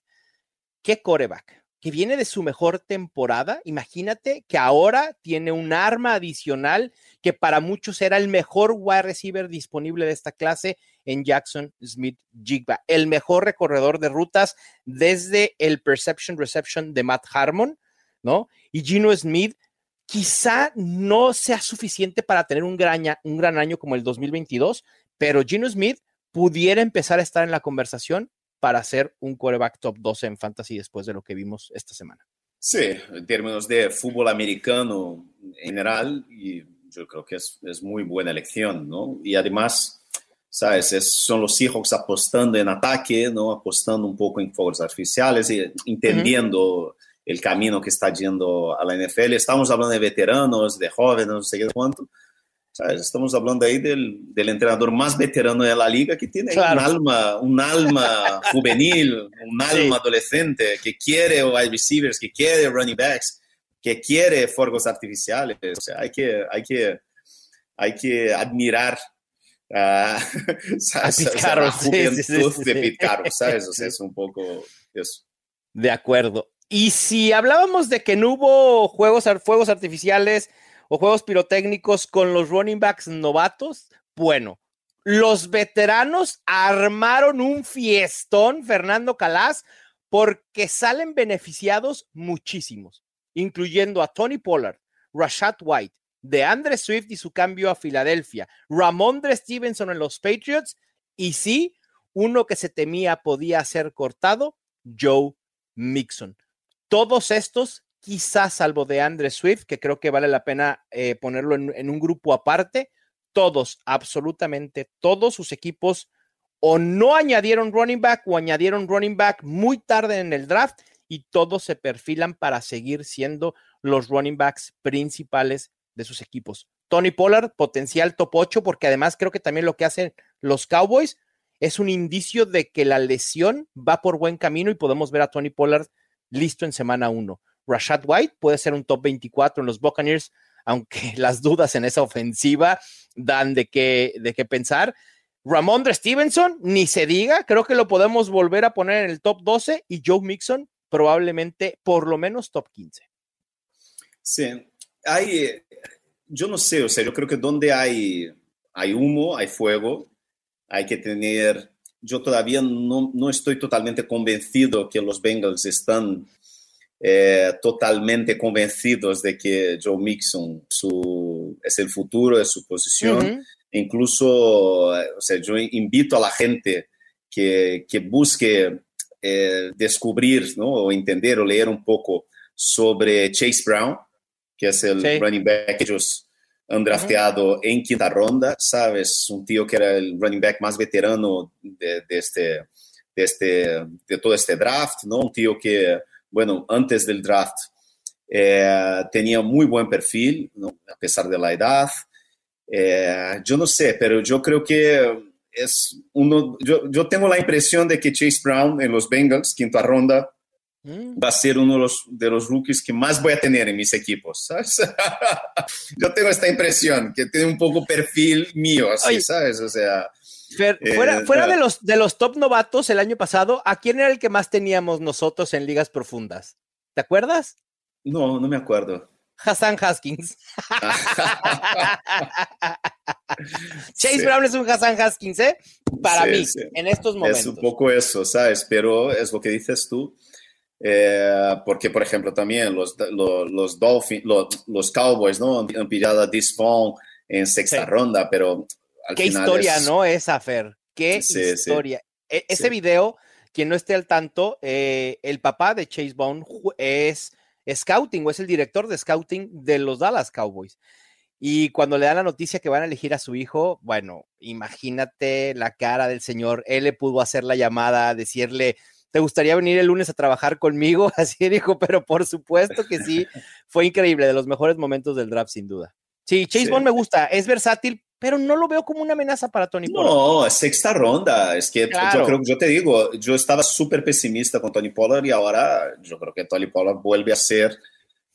¿Qué coreback? Que viene de su mejor temporada. Imagínate que ahora tiene un arma adicional que para muchos era el mejor wide receiver disponible de esta clase en Jackson Smith Jigba, el mejor recorredor de rutas desde el Perception Reception de Matt Harmon, ¿no? Y Gino Smith quizá no sea suficiente para tener un gran, un gran año como el 2022, pero Gino Smith pudiera empezar a estar en la conversación para ser un quarterback top 12 en fantasy después de lo que vimos esta semana. Sí, en términos de fútbol americano en general, y yo creo que es, es muy buena elección, ¿no? Y además, ¿sabes? son los Seahawks apostando en ataque, ¿no? Apostando un poco en fuegos artificiales y entendiendo el camino que está yendo a la NFL. Estamos hablando de veteranos, de jóvenes, no sé qué cuánto. Estamos hablando ahí del, del, entrenador más veterano de la liga que tiene un alma, un alma [LAUGHS] juvenil, un alma adolescente que quiere wide receivers, que quiere running backs, que quiere fuegos artificiales. O sea, hay que, hay que, hay que admirar uh, la juventud de Pete Carroll, ¿sabes? O sea, es [LAUGHS] un poco eso. De acuerdo. Y si hablábamos de que no hubo juegos, fuegos artificiales o juegos pirotécnicos con los running backs novatos, bueno, los veteranos armaron un fiestón, Fernando Calas, porque salen beneficiados muchísimos, incluyendo a Tony Pollard, Rashad White, DeAndre Swift y su cambio a Filadelfia, Ramondre Stevenson en los Patriots y sí, uno que se temía podía ser cortado, Joe Mixon. Todos estos, quizás salvo de Andre Swift, que creo que vale la pena eh, ponerlo en, un grupo aparte, todos, absolutamente todos sus equipos o no añadieron running back o añadieron running back muy tarde en el draft y todos se perfilan para seguir siendo los running backs principales de sus equipos. Tony Pollard, potencial top 8, porque además creo que también lo que hacen los Cowboys es un indicio de que la lesión va por buen camino y podemos ver a Tony Pollard listo en semana 1. Rashad White puede ser un top 24 en los Buccaneers, aunque [LAUGHS] las dudas en esa ofensiva dan de qué, de qué pensar. Ramondre Stevenson, ni se diga, creo que lo podemos volver a poner en el top 12 y Joe Mixon probablemente por lo menos top 15. Sí, yo no sé, o sea, yo creo que donde hay, hay humo, hay fuego, hay que tener yo todavía no, no, estoy totalmente convencido que los Bengals están eh, totalmente convencidos de que Joe Mixon su, es el futuro de su posición. Incluso, eh, o sea, yo invito a la gente que, que busque eh, descubrir ¿no? o entender o leer un poco sobre Chase Brown, que es el running back que ellos han drafteado en quinta ronda, ¿sabes? Un tío que era el running back más veterano de, este, de, este, de todo este draft, ¿no? Un tío que, bueno, antes del draft eh, tenía muy buen perfil, ¿no? a pesar de la edad. Eh, yo no sé, pero yo creo que es uno, yo, yo tengo la impresión de que Chase Brown en los Bengals, quinta ronda. Va a ser uno de los, de los rookies que más voy a tener en mis equipos, ¿sabes? [LAUGHS] yo tengo esta impresión, que tiene un poco perfil mío, así, ¿sabes? O sea... fuera, fuera de, los, de los top novatos el año pasado, ¿a quién era el que más teníamos nosotros en ligas profundas? ¿Te acuerdas? No, no me acuerdo. Hassan Haskins. [LAUGHS] Chase Brown es un Hassan Haskins, ¿eh? Para mí, en estos momentos. Es un poco eso, ¿sabes? Pero es lo que dices tú. Eh, porque, por ejemplo, también los, los, Dolphins, los, Cowboys, ¿no? Han pillado a Disfon en sexta ronda, pero al Qué historia, ¿no? Esa, Fer. Qué historia. E, ese video, quien no esté al tanto, eh, el papá de Chase Brown es scouting o es el director de scouting de los Dallas Cowboys. Y cuando le dan la noticia que van a elegir a su hijo, bueno, imagínate la cara del señor. Él le pudo hacer la llamada, decirle, ¿te gustaría venir el lunes a trabajar conmigo? [LAUGHS] Así dijo, pero por supuesto que sí. Fue increíble, de los mejores momentos del draft, sin duda. Sí, Chase Bond me gusta, es versátil, pero no lo veo como una amenaza para Tony Pollard. No, sexta ronda. Es que yo creo yo te digo, yo estaba súper pesimista con Tony Pollard y ahora yo creo que Tony Pollard vuelve a ser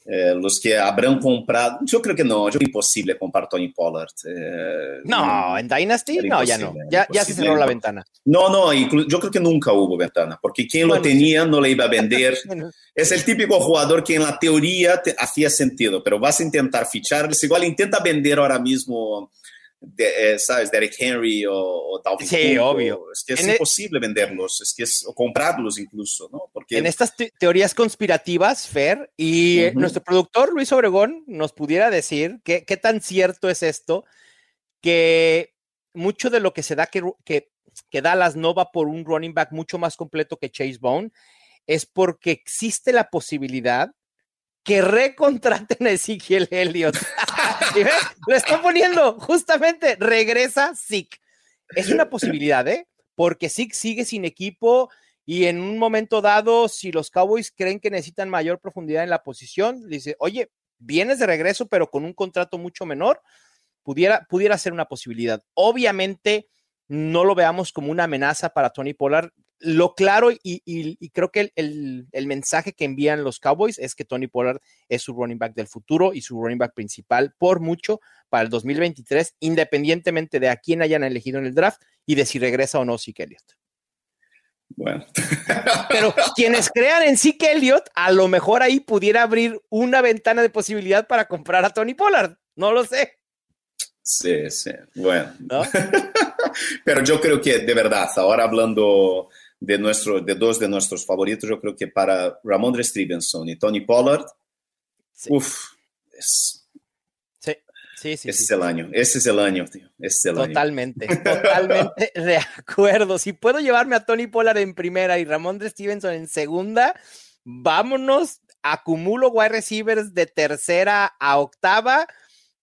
eh, los que habrán comprado. Yo creo que no, yo imposible comprar Tony Pollard. Eh, no, en Dynasty no, ya no. Ya, ya se cerró la ventana. No, no, yo creo que nunca hubo ventana, porque quien lo tenía no le iba a vender. [LAUGHS] es el típico jugador que en la teoría te hacía sentido, pero vas a intentar fichar. Igual intenta vender ahora mismo de, eh, ¿sabes? Derek Henry o, o Dalvin Sí, obvio. Es que es e imposible venderlos, es que es o comprarlos incluso, ¿no? Porque en estas teorías conspirativas, Fer, y nuestro productor Luis Obregón nos pudiera decir qué, qué tan cierto es esto, que mucho de lo que se da que, que, que Dallas no va por un running back mucho más completo que Chase Bone, es porque existe la posibilidad que recontraten a Ezekiel Elliott. [LAUGHS] Lo están poniendo, justamente, regresa Zeke. Es una posibilidad, ¿eh? Porque Zeke sigue sin equipo y en un momento dado, si los Cowboys creen que necesitan mayor profundidad en la posición, dice, oye, vienes de regreso, pero con un contrato mucho menor, pudiera, pudiera ser una posibilidad. Obviamente, no lo veamos como una amenaza para Tony Pollard lo claro y, creo que el, mensaje que envían los Cowboys es que Tony Pollard es su running back del futuro y su running back principal por mucho para el 2023, independientemente de a quién hayan elegido en el draft y de si regresa o no Zeke Elliott. Bueno. Pero quienes crean en Zeke Elliott, a lo mejor ahí pudiera abrir una ventana de posibilidad para comprar a Tony Pollard. No lo sé. Sí, sí. Bueno. [LAUGHS] Pero yo creo que de verdad, ahora hablando de, nuestro, de dos de nuestros favoritos, yo creo que para Ramondre Stevenson y Tony Pollard, uff, es, sí, sí, sí. Ese es el año, ese es el año, tío. es el totalmente, [LAUGHS] totalmente de acuerdo. Si puedo llevarme a Tony Pollard en primera y Ramondre Stevenson en segunda, vámonos, acumulo wide receivers de tercera a octava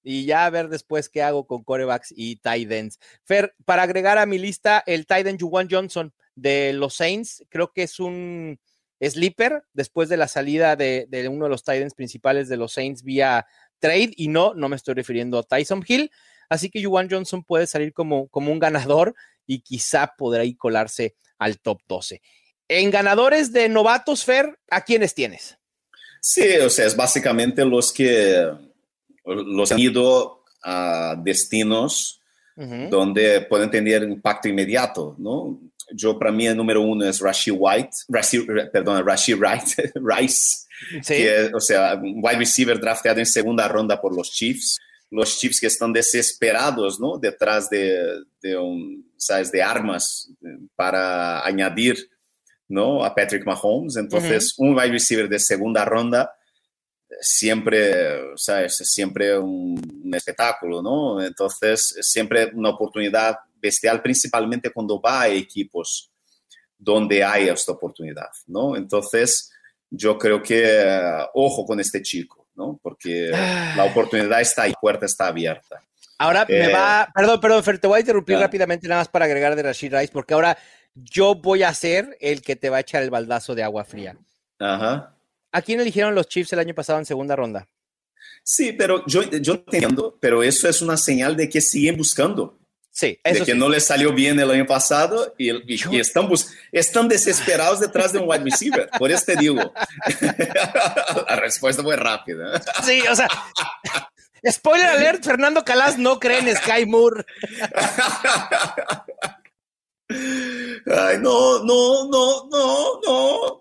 y ya a ver después qué hago con corebacks y tight ends. Fer, para agregar a mi lista, el tight end Juwan Johnson de los Saints, creo que es un sleeper después de la salida de, uno de los tight ends principales de los Saints vía trade, y no, no me estoy refiriendo a Tyson Hill, así que Juwan Johnson puede salir como, como un ganador y quizá podrá ir colarse al top 12. En ganadores de novatos, Fer, ¿a quiénes tienes? Sí, o sea, es básicamente los que los han ido a destinos donde pueden tener impacto inmediato, ¿no? Yo, para mí, el número uno es Rashi White, Rashi, perdón, Rashi Wright, [LAUGHS] Rice, que o sea, un wide receiver drafteado en segunda ronda por los Chiefs. Los Chiefs que están desesperados, ¿no? Detrás de, de un, ¿sabes? De armas para añadir, ¿no? A Patrick Mahomes. Entonces, un wide receiver de segunda ronda siempre, ¿sabes? Es siempre un, espectáculo, ¿no? Entonces, es siempre una oportunidad bestial, principalmente cuando va a equipos donde hay esta oportunidad, ¿no? Entonces, yo creo que ojo con este chico, ¿no? Porque la ah. oportunidad está ahí, la puerta está abierta. Ahora me eh, va, perdón, perdón, Fer, te voy a interrumpir rápidamente nada más para agregar de Rashid Rice, porque ahora yo voy a ser el que te va a echar el baldazo de agua fría. Ajá. ¿A quién eligieron los Chiefs el año pasado en segunda ronda? Sí, pero yo, yo entiendo, pero eso es una señal de que siguen buscando. Sí, de eso que sí. no les salió bien el año pasado y, y- y están, están desesperados detrás de un wide receiver. Por eso te digo. [LAUGHS] La respuesta fue rápida. Sí, o sea, spoiler alert, Fernando Calas no cree en Sky Moore. Ay, no, no, no, no, no.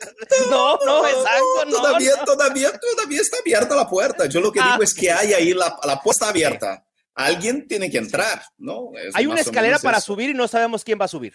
No, no, exacto, no. todavía, no. todavía, todavía está abierta la puerta. Yo lo que Ah. digo es que hay ahí la, la puerta abierta. Alguien tiene que entrar, ¿no? Es Hay una escalera para eso. subir y no sabemos quién va a subir.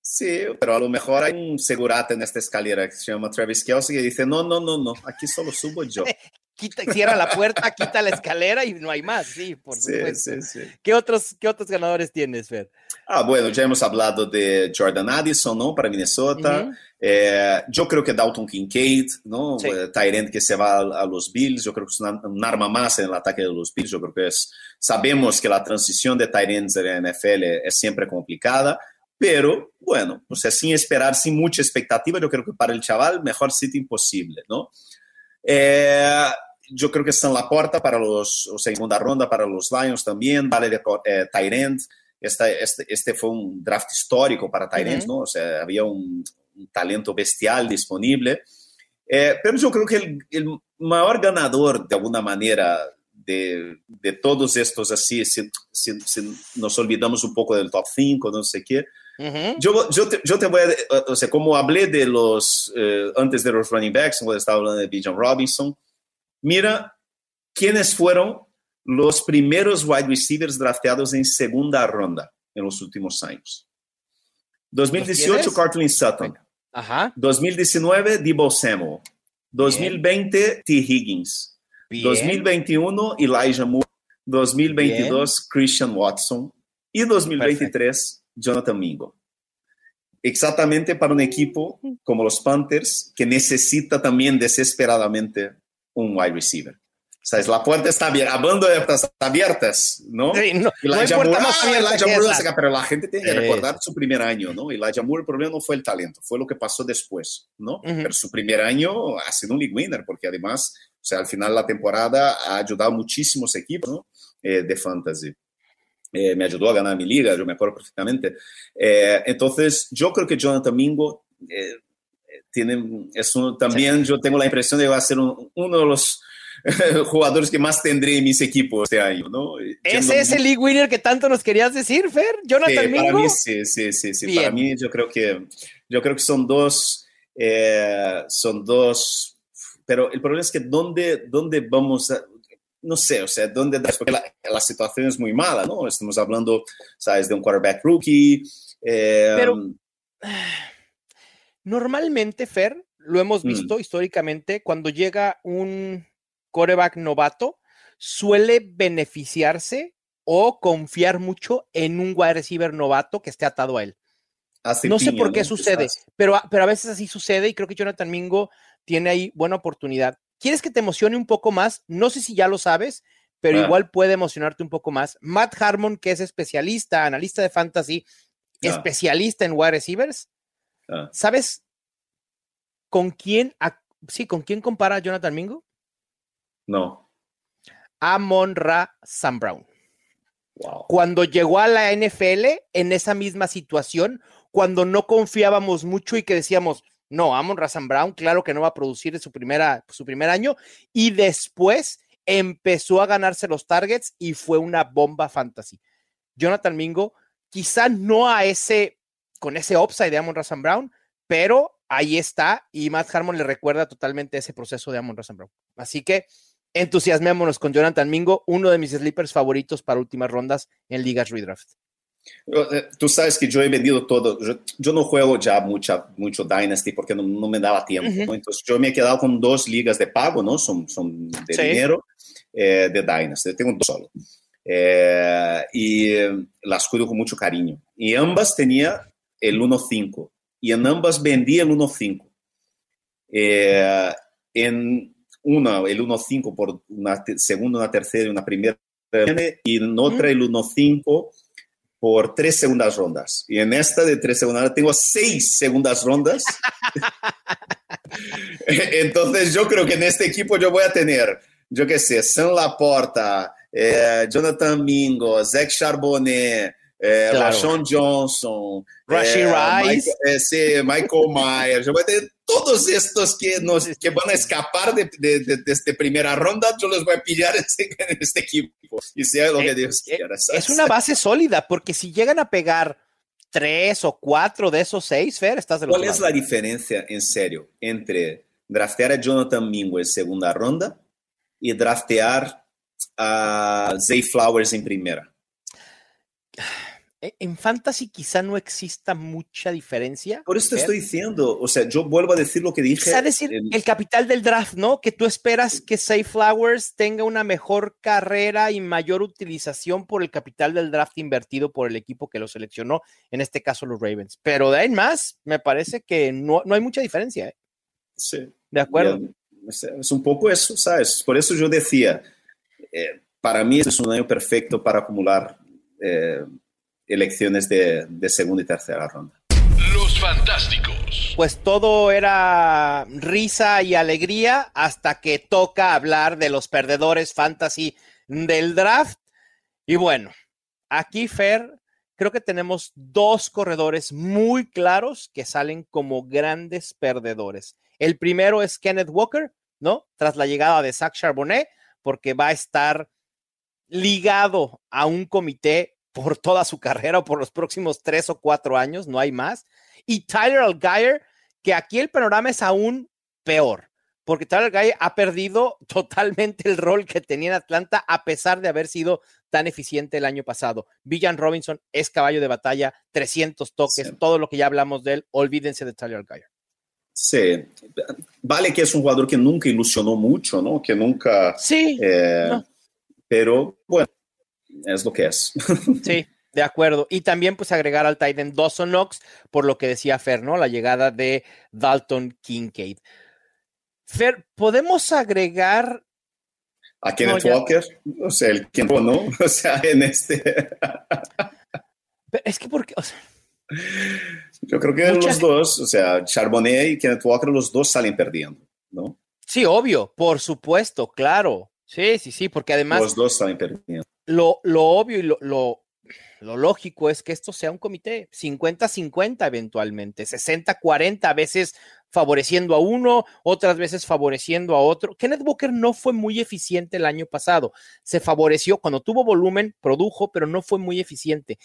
Sí, pero a lo mejor hay un segurata en esta escalera que se llama Travis Kelsey y dice, no, no, no, no, aquí solo subo yo. [LAUGHS] Quita, cierra la puerta, quita la escalera y no hay más. Sí, por supuesto. sí, sí. ¿Qué, otros, ¿Qué otros ganadores tienes, Fer? Ah, bueno, ya hemos hablado de Jordan Addison, ¿no? Para Minnesota. Ujú. Eh, yo creo que Dalton Kincaid, ¿no? Eh, Tyrant que se va a, a los Bills, yo creo que es una- un arma más en el ataque de los Bills. Yo creo que es, sabemos que la transición de Tyrants de la NFL es siempre complicada, pero bueno, o sea, sin esperar, sin mucha expectativa, yo creo que para el chaval, mejor sitio imposible, ¿no? Eh, yo creo que está en la puerta para los, o sea, segunda ronda para los Lions también, vale de eh, Tyrant. Esta- este, este fue un draft histórico para Tyrants, Ujú. ¿no? O sea, había un, un talento bestial disponible. Eh, pero yo creo que el, el mayor ganador, de alguna manera, de, de todos estos así, si, si- si nos olvidamos un poco del top 5, no sé qué, Ujú. yo, yo, te, yo te voy a, o sea, como hablé de los, eh, antes de los running backs, cuando estaba hablando de Bijan Robinson, mira quiénes fueron los primeros wide receivers drafteados en segunda ronda en los últimos años. 2018, tienes? Cortland Sutton. Ajá. 2019, Debo Samuel. 2020, T. Higgins. Bien. 2021, Elijah Moore. 2022, Christian Watson. Y 2023, Jonathan Mingo. Exactamente para un equipo como los Panthers que necesita también desesperadamente un wide receiver. O sea, es la puerta está abierta, hablando de puertas abiertas, ¿no? Sí, no, no Elijah importa Moore, más ah, abierta esa. pero la gente tiene que Sí. recordar su primer año, ¿no? Elijah Moore, el problema no fue el talento, fue lo que pasó después, ¿no? Ujú. Pero su primer año ha sido un league winner, porque además, o sea, al final de la temporada ha ayudado a muchísimos equipos, ¿no? Eh, de fantasy. Eh, me ayudó a ganar mi liga, yo me acuerdo perfectamente. Eh, entonces, yo creo que Jonathan Mingo eh, tiene, es uno, también yo tengo la impresión de que va a ser un- uno de los [LAUGHS] jugadores que más tendré en mis equipos este año, ¿no? Siendo ¿Ese es el league winner que tanto nos querías decir, Fer? ¿Jonathan Sí, para Mingo? mí sí, sí, sí, sí. Para mí yo creo que yo creo que son dos, eh, son dos, pero el problema es que dónde, dónde vamos a, no sé, o sea, dónde, porque la, la situación es muy mala, ¿no? Estamos hablando, sabes, de un quarterback rookie. eh, Pero- Normalmente, Fer, lo hemos Mm. visto históricamente, cuando llega un coreback novato, suele beneficiarse o confiar mucho en un wide receiver novato que esté atado a él. hace No sé por qué ¿no? sucede, pero, pero a veces así sucede y creo que Jonathan Mingo tiene ahí buena oportunidad. ¿Quieres que te emocione un poco más? No sé si ya lo sabes, pero Ah. igual puede emocionarte un poco más. Matt Harmon, que es especialista, analista de fantasy, Ah. especialista en wide receivers, Ah, ¿sabes con quién, a- sí, con quién compara a Jonathan Mingo? no. Amon Ra Sam Brown. Wow. Cuando llegó a la NFL en esa misma situación, cuando no confiábamos mucho y que decíamos, no, Amon Ra Sam Brown, claro que no va a producir en su, primera, su primer año, y después empezó a ganarse los targets y fue una bomba fantasy. Jonathan Mingo, quizá no a ese, con ese upside de Amon Ra Sam Brown, pero ahí está y Matt Harmon le recuerda totalmente ese proceso de Amon Ra Sam Brown. Así que entusiasmémonos con Jonathan Mingo, uno de mis sleepers favoritos para últimas rondas en ligas redraft. Eh, Tú sabes que yo he vendido todo. Yo, yo no juego ya mucha, mucho Dynasty porque no, no me daba tiempo. Ujú. ¿no? Entonces yo me he quedado con dos ligas de pago, ¿no? Son, son de Sí. dinero eh, de Dynasty. Tengo dos solo. Eh, y eh, las cuido con mucho cariño. Y ambas tenía el 1.5. Y en ambas vendí el 1.5. Eh, en una, el 1.5 por una segunda, una tercera y una primera. Y en otra, el 1.5 por tres segundas rondas. Y en esta de tres segundas rondas tengo seis segundas rondas. [LAUGHS] Entonces yo creo que en este equipo yo voy a tener, yo qué sé, San Laporta, eh, Jonathan Mingo, Zach Charbonnet, eh, Johnson, Rashi eh, Rice, Michael, eh, sí, Michael Myers, todos estos que, nos, que van a escapar de, de, de, de esta primera ronda, yo los voy a pillar en este, en este equipo y sea lo que Eh, Dios eh, quiera. es una base sólida, porque si llegan a pegar tres o cuatro de esos seis, Fer, estás del ¿Cuál otro es lado. la diferencia, en serio, entre draftear a Jonathan Mingo en segunda ronda y draftear a Zay Flowers en primera? Eh, En fantasy quizá no exista mucha diferencia. Por eso te estoy diciendo, o sea, yo vuelvo a decir lo que dije. Quizá decir en- el capital del draft, ¿no? Que tú esperas que Say Flowers tenga una mejor carrera y mayor utilización por el capital del draft invertido por el equipo que lo seleccionó, en este caso los Ravens. Pero de ahí en más, me parece que no, no hay mucha diferencia, ¿eh? Sí. ¿De acuerdo? Y, Es, es un poco eso, ¿sabes? Por eso yo decía, eh, para mí este es un año perfecto para acumular eh, elecciones de, de segunda y tercera ronda. Los Fantásticos. Pues todo era risa y alegría hasta que toca hablar de los perdedores fantasy del draft. Y bueno, aquí, Fer, creo que tenemos dos corredores muy claros que salen como grandes perdedores. El primero es Kenneth Walker, ¿no? Tras la llegada de Zach Charbonnet, porque va a estar ligado a un comité por toda su carrera o por los próximos tres o cuatro años, no hay más. Y Tyler Algier, que aquí el panorama es aún peor, porque Tyler Algier ha perdido [LAUGHS] totalmente el rol que tenía en Atlanta a pesar de haber sido tan eficiente el año pasado. Villan Robinson es caballo de batalla, 300 toques, Sí. todo lo que ya hablamos de él, olvídense de Tyler Algier. Sí, vale que es un jugador que nunca ilusionó mucho, ¿no? Que nunca... Sí, eh, No. Pero bueno, es lo que es. [LAUGHS] Sí, de acuerdo. Y también pues agregar al Titan Dawson Knox, por lo que decía Fer, ¿no? La llegada de Dalton Kincaid. Fer, ¿podemos agregar? A Kenneth No, ya- Walker, o sea, el tiempo, ¿no? [LAUGHS] O sea, en este... Es que porque, o sea, Yo creo que los dos, o sea, Charbonnet y Kenneth Walker, los dos salen perdiendo, ¿no? sí, obvio, por supuesto, claro. Sí, sí, sí, porque además los dos salen perdiendo. Lo, lo obvio y lo, lo, lógico es que esto sea un comité 50-50 eventualmente, 60-40, a veces favoreciendo a uno, otras veces favoreciendo a otro. Kenneth Walker no fue muy eficiente el año pasado, se favoreció cuando tuvo volumen, produjo, pero no fue muy eficiente.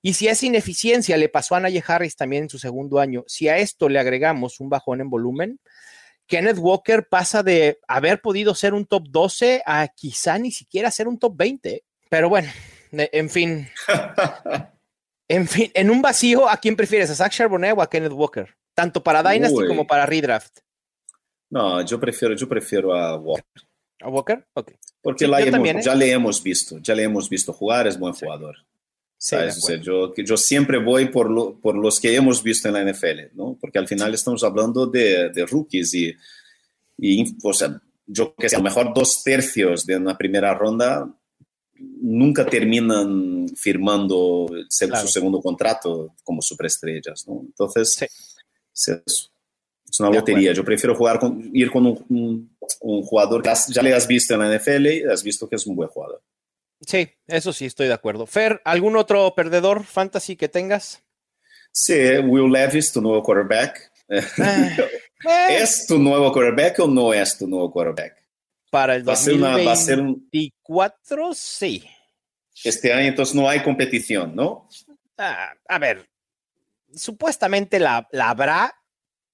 Y si a esa ineficiencia le pasó a Najee Harris también en su segundo año, si a esto le agregamos un bajón en volumen, Kenneth Walker pasa de haber podido ser un top 12 a quizá ni siquiera ser un top 20. Pero bueno, en fin, en fin, en un vacío, ¿a quién prefieres? ¿A Zach Charbonnet o a Kenneth Walker? Tanto para Dynasty Uy. como para Redraft. No, yo prefiero, yo prefiero a Walker. ¿A Walker? Ok. Porque Sí, la hemos- también, ¿eh? ya le hemos visto, ya le hemos visto jugar, es buen jugador. Sí, de ¿sabes? O sea, yo, yo siempre voy por, lo- por los que hemos visto en la NFL, ¿no? Porque al final estamos hablando de, de rookies y, y, o sea, yo que sé, a lo mejor dos tercios de una primera ronda nunca terminan firmando Claro. su segundo contrato como superestrellas, ¿no? Entonces, Sí. es. Es una De lotería. Yo prefiero jugar con, ir con un, un- un jugador que has- ya le has visto en la NFL y has visto que es un buen jugador. Sí, eso sí, estoy de acuerdo. Fer, ¿algún otro perdedor fantasy que tengas? Sí, Will Levis, tu nuevo quarterback. [LAUGHS] Eh, ¿Es tu nuevo quarterback o no es tu nuevo quarterback? Para el Va a ser, una, va a ser un, 2024, sí. este año, entonces no hay competición, ¿no? Ah, a ver, supuestamente la, la habrá,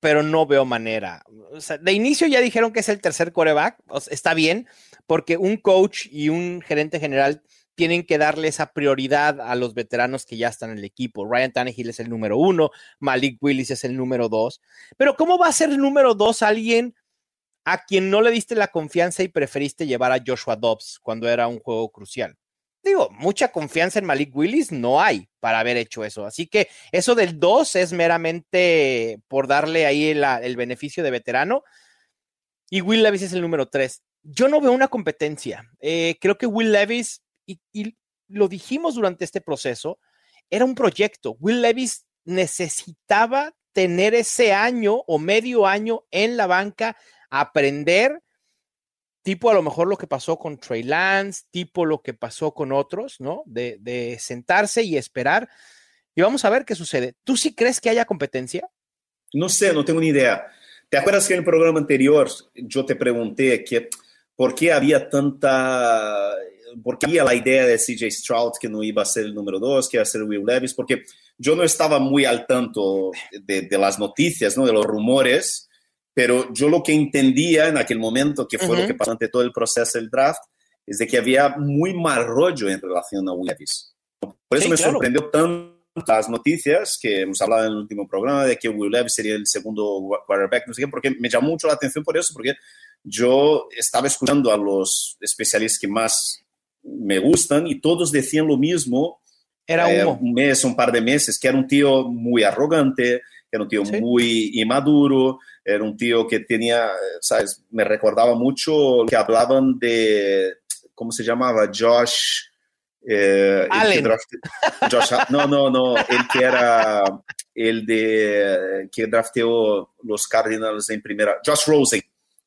pero no veo manera. O sea, de inicio ya dijeron que es el tercer coreback, o sea, está bien, porque un coach y un gerente general tienen que darle esa prioridad a los veteranos que ya están en el equipo. Ryan Tannehill es el número uno, Malik Willis es el número dos, pero ¿cómo va a ser el número dos alguien a quien no le diste la confianza y preferiste llevar a Joshua Dobbs cuando era un juego crucial? digo, mucha confianza en Malik Willis no hay para haber hecho eso. Así que eso del 2 es meramente por darle ahí el beneficio de veterano. Y Will Levis es el número 3. Yo no veo una competencia. Eh, creo que Will Levis, y, y lo dijimos durante este proceso, era un proyecto. Will Levis necesitaba tener ese año o medio año en la banca, aprender tipo a lo mejor lo que pasó con Trey Lance, tipo lo que pasó con otros, ¿no? De, de, sentarse y esperar. Y vamos a ver qué sucede. ¿Tú sí crees que haya competencia? No sé, no tengo ni idea. ¿Te acuerdas que en el programa anterior yo te pregunté que por qué había tanta, por qué había la idea de CJ Stroud que no iba a ser el número dos, que iba a ser Will Levis? Porque yo no estaba muy al tanto de, de las noticias, ¿no? De los rumores pero yo lo que entendía en aquel momento, que fue uh -huh. lo que pasó ante todo el proceso del draft, es de que había muy mal rollo en relación a Will Levis. Por eso sí, me claro. sorprendió tanto las noticias que hemos hablado en el último programa de que Will Levis sería el segundo quarterback, no sé qué, porque me llamó mucho la atención por eso, porque yo estaba escuchando a los especialistas que más me gustan y todos decían lo mismo. Era eh, un mes, un par de meses, que era un tío muy arrogante, que era un tío sí. muy inmaduro, era un tío que tenía, ¿sabes? Me recordaba mucho que hablaban de, ¿cómo se llamaba? Josh. Eh, Allen. Josh, no, no, no, el que era el de que drafteó los Cardinals en primera, Josh Rosen.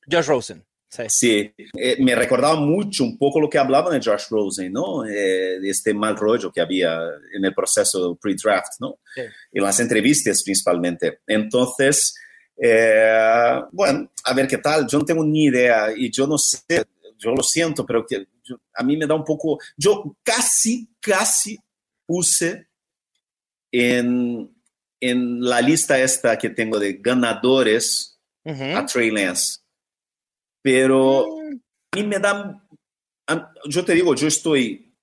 Josh Rosen. Sí, sí. Eh, me recordaba mucho un poco lo que hablaban de Josh Rosen, ¿no? Eh, este mal rollo que había en el proceso pre-draft, ¿no? Sí. En las entrevistas principalmente. Entonces, eh, bueno, a ver qué tal. Yo no tengo ni idea y yo no sé, yo lo siento, pero que yo, a mí me da un poco. Yo casi, casi puse en, en la lista esta que tengo de ganadores uh -huh. a Trey Lance. Pero a mí me da. Yo te digo, yo estoy.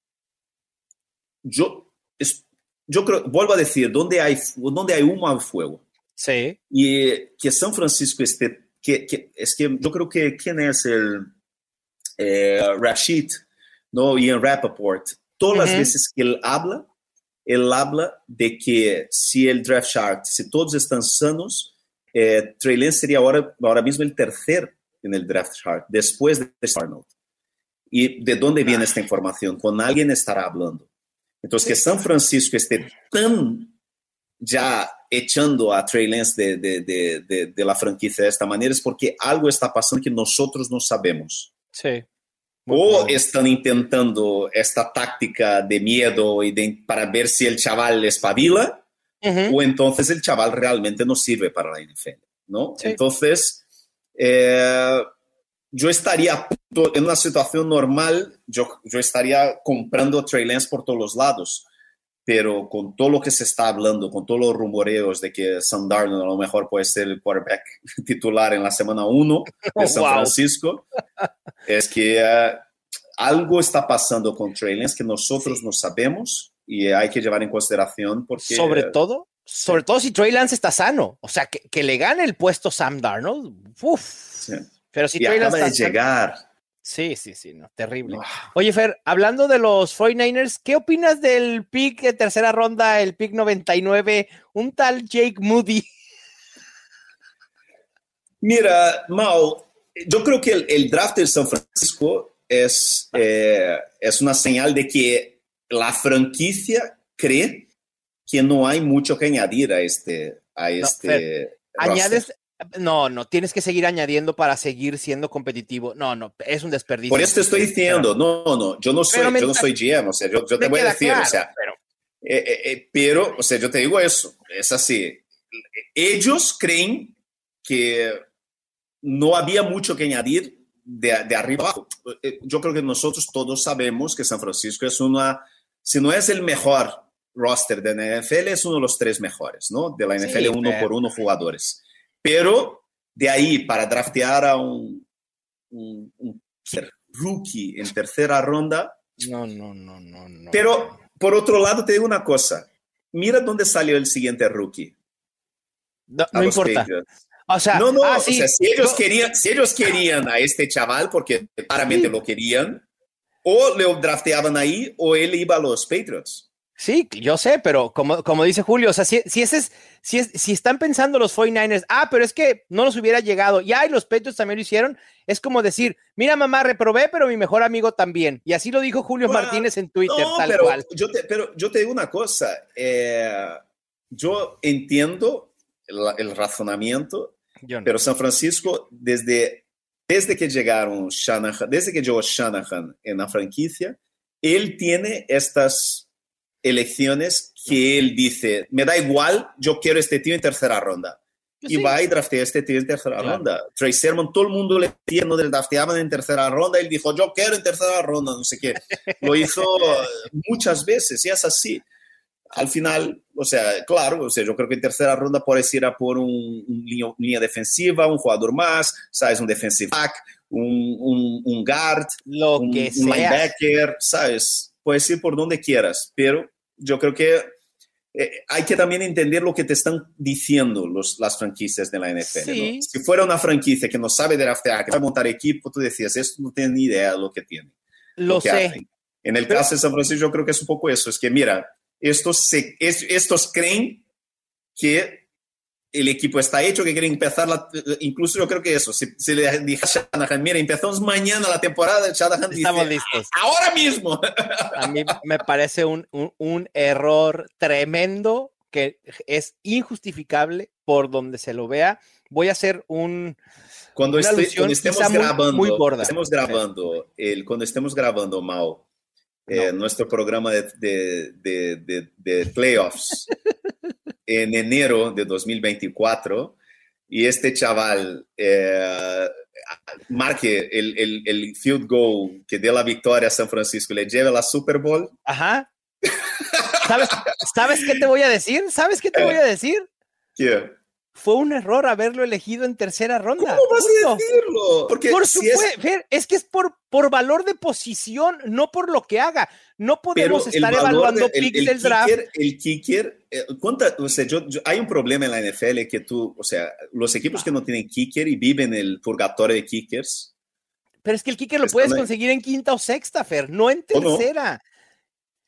Yo, es, yo creo, vuelvo a decir, donde hay, donde hay humo hay fuego. Sí. Y que San Francisco esté, que, que, es que yo creo que quién es el eh, Rashid, ¿no? Ian Rappaport. Todas uh -huh. las veces que él habla, él habla de que si el draft chart, si todos están sanos, eh, Trey Lance sería ahora, ahora mismo el tercer en el draft chart, después de Arnold. ¿Y de dónde viene ah. esta información? Con alguien estará hablando. Entonces, que San Francisco esté tan ya echando a Trey Lance de, de, de, de, la franquicia de esta manera es porque algo está pasando que nosotros no sabemos. Sí. O están intentando esta táctica de miedo y de, para ver si el chaval espabila, uh -huh. o entonces el chaval realmente no sirve para la NFL, ¿no? Sí. Entonces, eh, yo estaría en una situación normal, yo, yo estaría comprando Trey Lance por todos los lados pero con todo lo que se está hablando, con todos los rumoreos de que Sam Darnold a lo mejor puede ser el quarterback [LAUGHS] titular en la semana 1 [LAUGHS] de San wow. Francisco, es que uh, algo está pasando con Trey Lance que nosotros sí. no sabemos y hay que llevar en consideración porque... Sobre todo, sobre todo si Trey Lance está sano, o sea, que, que le gane el puesto Sam Darnold, uff. Sí. Pero si y Trey acaba Lance de llegar. Sí, sí, sí, no, terrible. Oye, Fer, hablando de los 49ers, ¿qué opinas del pick de tercera ronda, el pick 99, un tal Jake Moody? Mira, Mau, yo creo que el, el draft de San Francisco es, eh, es una señal de que la franquicia cree que no hay mucho que añadir a este. A este no, Fer, añades, no, no, tienes que seguir añadiendo para seguir siendo competitivo. No, no, es un desperdicio. Por eso te estoy diciendo, no, no, yo no soy, yo no soy GM, o sea, yo, yo te voy a decir, claro, o sea, pero... Eh, eh, eh, pero, o sea, yo te digo eso, es así. Ellos creen que no había mucho que añadir de, de arriba abajo. Eh, yo creo que nosotros todos sabemos que San Francisco es una, si no es el mejor roster de la NFL, es uno de los tres mejores, ¿no? De la NFL, sí, uno pero... por uno jugadores. Pero de ahí para draftear a un, un, un rookie en tercera ronda. No, no, no, no, no. Pero por otro lado, te digo una cosa. Mira dónde salió el siguiente rookie. No, no importa. Patriots. O sea, no, no, ah, sí, o sea, si, ellos no. querían, si ellos querían a este chaval, porque claramente sí. lo querían, o le drafteaban ahí o él iba a los Patriots. Sí, yo sé, pero como, como dice Julio, o sea, si, si, ese es, si, es, si están pensando los 49ers, ah, pero es que no nos hubiera llegado, ya y los Patriots también lo hicieron, es como decir, mira mamá, reprobé, pero mi mejor amigo también. Y así lo dijo Julio bueno, Martínez en Twitter, no, tal pero cual. Yo te, pero yo te digo una cosa, eh, yo entiendo el, el razonamiento, no. pero San Francisco desde desde que llegaron Shanahan, desde que llegó Shanahan en la franquicia, él tiene estas elecciones que él dice, me da igual, yo quiero este tío en tercera ronda. Y va y draftea este tío en tercera ronda. Trey Sermon, todo el mundo le decía, no le drafteaban en tercera ronda, él dijo, yo quiero en tercera ronda, no sé qué. Lo hizo muchas veces y es así. Al final, o sea, claro, o sea, yo creo que en tercera ronda puedes ir a por un, línea, defensiva, un jugador más, sabes, un defensive back, un, un, guard, lo un, que un linebacker, sabes, puedes ir por donde quieras, pero yo creo que eh, hay que también entender lo que te están diciendo los, las franquicias de la NFL. Si fuera una franquicia que no sabe draftear, que sabe montar equipo, tú decías, esto no tiene ni idea de lo que tiene. Lo, sé. En el caso de San Francisco, yo creo que es un poco eso. Es que, mira, estos, se, estos creen que el equipo está hecho, que quieren empezar, la, incluso yo creo que eso, si, le dije a Shanahan, mira, empezamos mañana la temporada, Shanahan Estamos listos. ahora mismo. A mí me parece un, un, error tremendo que es injustificable por donde se lo vea. Voy a hacer un... Cuando, este, cuando estemos grabando, muy. Estemos grabando, el, cuando estemos grabando, Mao, eh, nuestro programa de, de, de, de playoffs [LAUGHS] en enero de 2024 y este chaval eh, marque el, el, el, field goal que dé la victoria a San Francisco y le lleve a la Super Bowl. Ajá. ¿Sabes, ¿Sabes qué te voy a decir? ¿Sabes qué te voy a decir? [LAUGHS] ¿Qué? Fue un error haberlo elegido en tercera ronda. ¿Cómo vas a decirlo? Porque por supuesto, es... que es por, por valor de posición, no por lo que haga. No podemos estar evaluando picks del draft. El kicker, eh, o sea, hay un problema en la NFL que tú, o sea, los equipos que no tienen kicker y viven el purgatorio de kickers. Pero es que el kicker lo puedes conseguir en quinta o sexta, Fer, no en tercera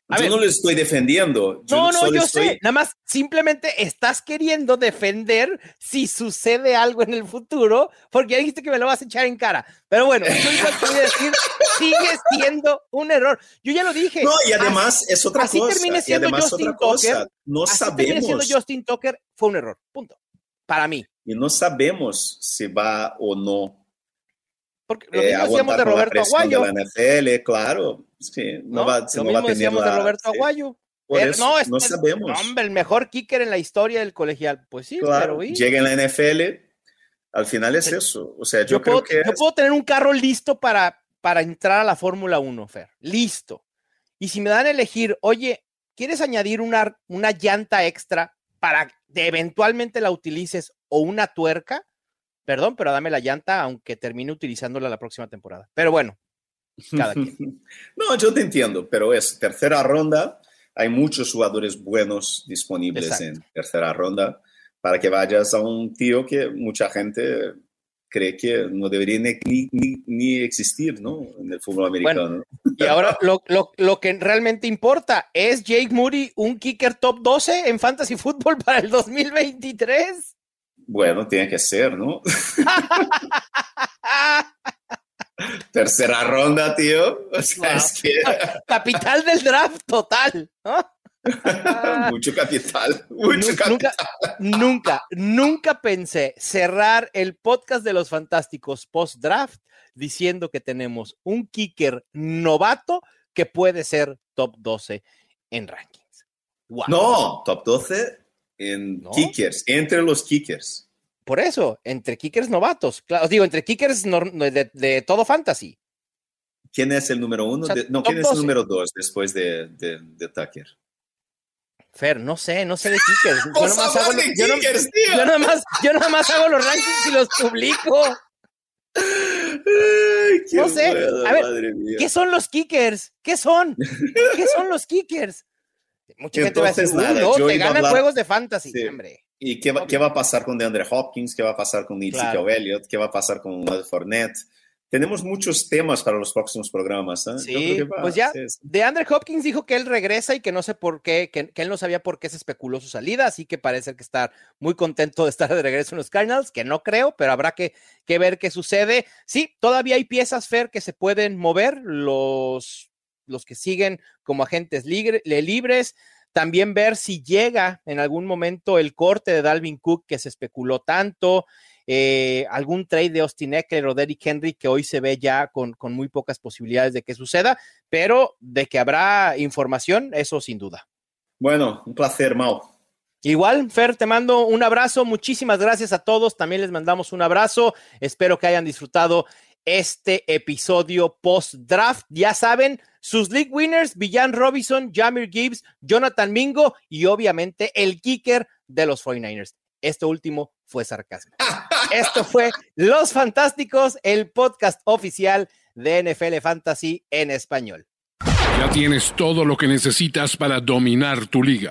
yo no le estoy defendiendo. no, no, yo sé. Nada más simplemente estás queriendo defender si sucede algo en el futuro, porque ya dijiste que me lo vas a echar en cara. Pero bueno, yo igual te voy a decir, [LAUGHS] sigue siendo un error. Yo ya lo dije. No, y además es otra así cosa. Termine siendo Justin Tucker, No así sabemos. siendo Justin Tucker fue un error. Punto. Para mí. Y no sabemos si va o no. Porque lo mismo decíamos de Roberto Aguayo. De la NFL, claro Sí, no, va, lo mismo va de Roberto Aguayo. no, no sabemos. Hombre, el mejor kicker en la historia del colegial. Pues sí, claro, pero llega en la NFL, al final es eso. O sea, yo, creo que. Yo puedo tener un carro listo para, para entrar a la Fórmula 1, Fer. Listo. Y si me dan a elegir, oye, ¿quieres añadir una, una llanta extra para que eventualmente la utilices o una tuerca? Perdón, pero dame la llanta, aunque termine utilizándola la próxima temporada. Pero bueno, [LAUGHS] no, yo te entiendo, pero es tercera ronda. Hay muchos jugadores buenos disponibles en tercera ronda para que vayas a un tío que mucha gente cree que no debería ni, ni, existir ¿no? en el fútbol americano. y ahora lo, lo, lo, que realmente importa es Jake Moody un kicker top 12 en fantasy fútbol [LAUGHS] para el 2023. Bueno, tiene que ser, ¿no? [LAUGHS] Tercera ronda, tío. O sea, es que... [LAUGHS] Capital del draft total. [LAUGHS] mucho capital, mucho nunca, capital. Nunca, nunca pensé cerrar el podcast de los fantásticos post-draft diciendo que tenemos un kicker novato que puede ser top 12 en rankings. No, top 12 en kickers, entre los kickers. Por eso, entre kickers novatos. Claro, digo, entre kickers de, todo fantasy. ¿Quién es el número uno? no, ¿quién es el número dos después de, de, Tucker? Fer, no sé, no sé de kickers. Yo nomás, hago, yo, yo, nomás, hago los rankings y los publico. no sé. a ver, ¿qué son los kickers? ¿Qué son? ¿Qué son los kickers? Mucha gente va a decir, no, te ganan juegos de fantasy, hombre. ¿Y qué va, qué va, a pasar con DeAndre Hopkins? ¿Qué va a pasar con Ezekiel Elliott? ¿Qué va a pasar con Matt Fournette? Tenemos muchos temas para los próximos programas. ¿eh? Sí, pues ya, DeAndre Hopkins dijo que él regresa y que no sé por qué, que, él no sabía por qué se especuló su salida, así que parece que está muy contento de estar de regreso en los Cardinals, que no creo, pero habrá que, que ver qué sucede. Sí, todavía hay piezas, Fer, que se pueden mover, los, los que siguen como agentes libres también ver si llega en algún momento el corte de Dalvin Cook que se especuló tanto. eh, algún trade de Austin Eckler o Derrick Henry que hoy se ve ya con, con muy pocas posibilidades de que suceda, pero de que habrá información, eso sin duda. Bueno, un placer, Mau. Igual, Fer, te mando un abrazo. Muchísimas gracias a todos. También les mandamos un abrazo. Espero que hayan disfrutado este episodio post-draft. Ya saben, sus league winners, Villan Robinson, Jamir Gibbs, Jonathan Mingo y obviamente el kicker de los 49ers. Este último fue sarcasmo. [LAUGHS] Esto fue Los Fantásticos, el podcast oficial de NFL Fantasy en español. Ya tienes todo lo que necesitas para dominar tu liga.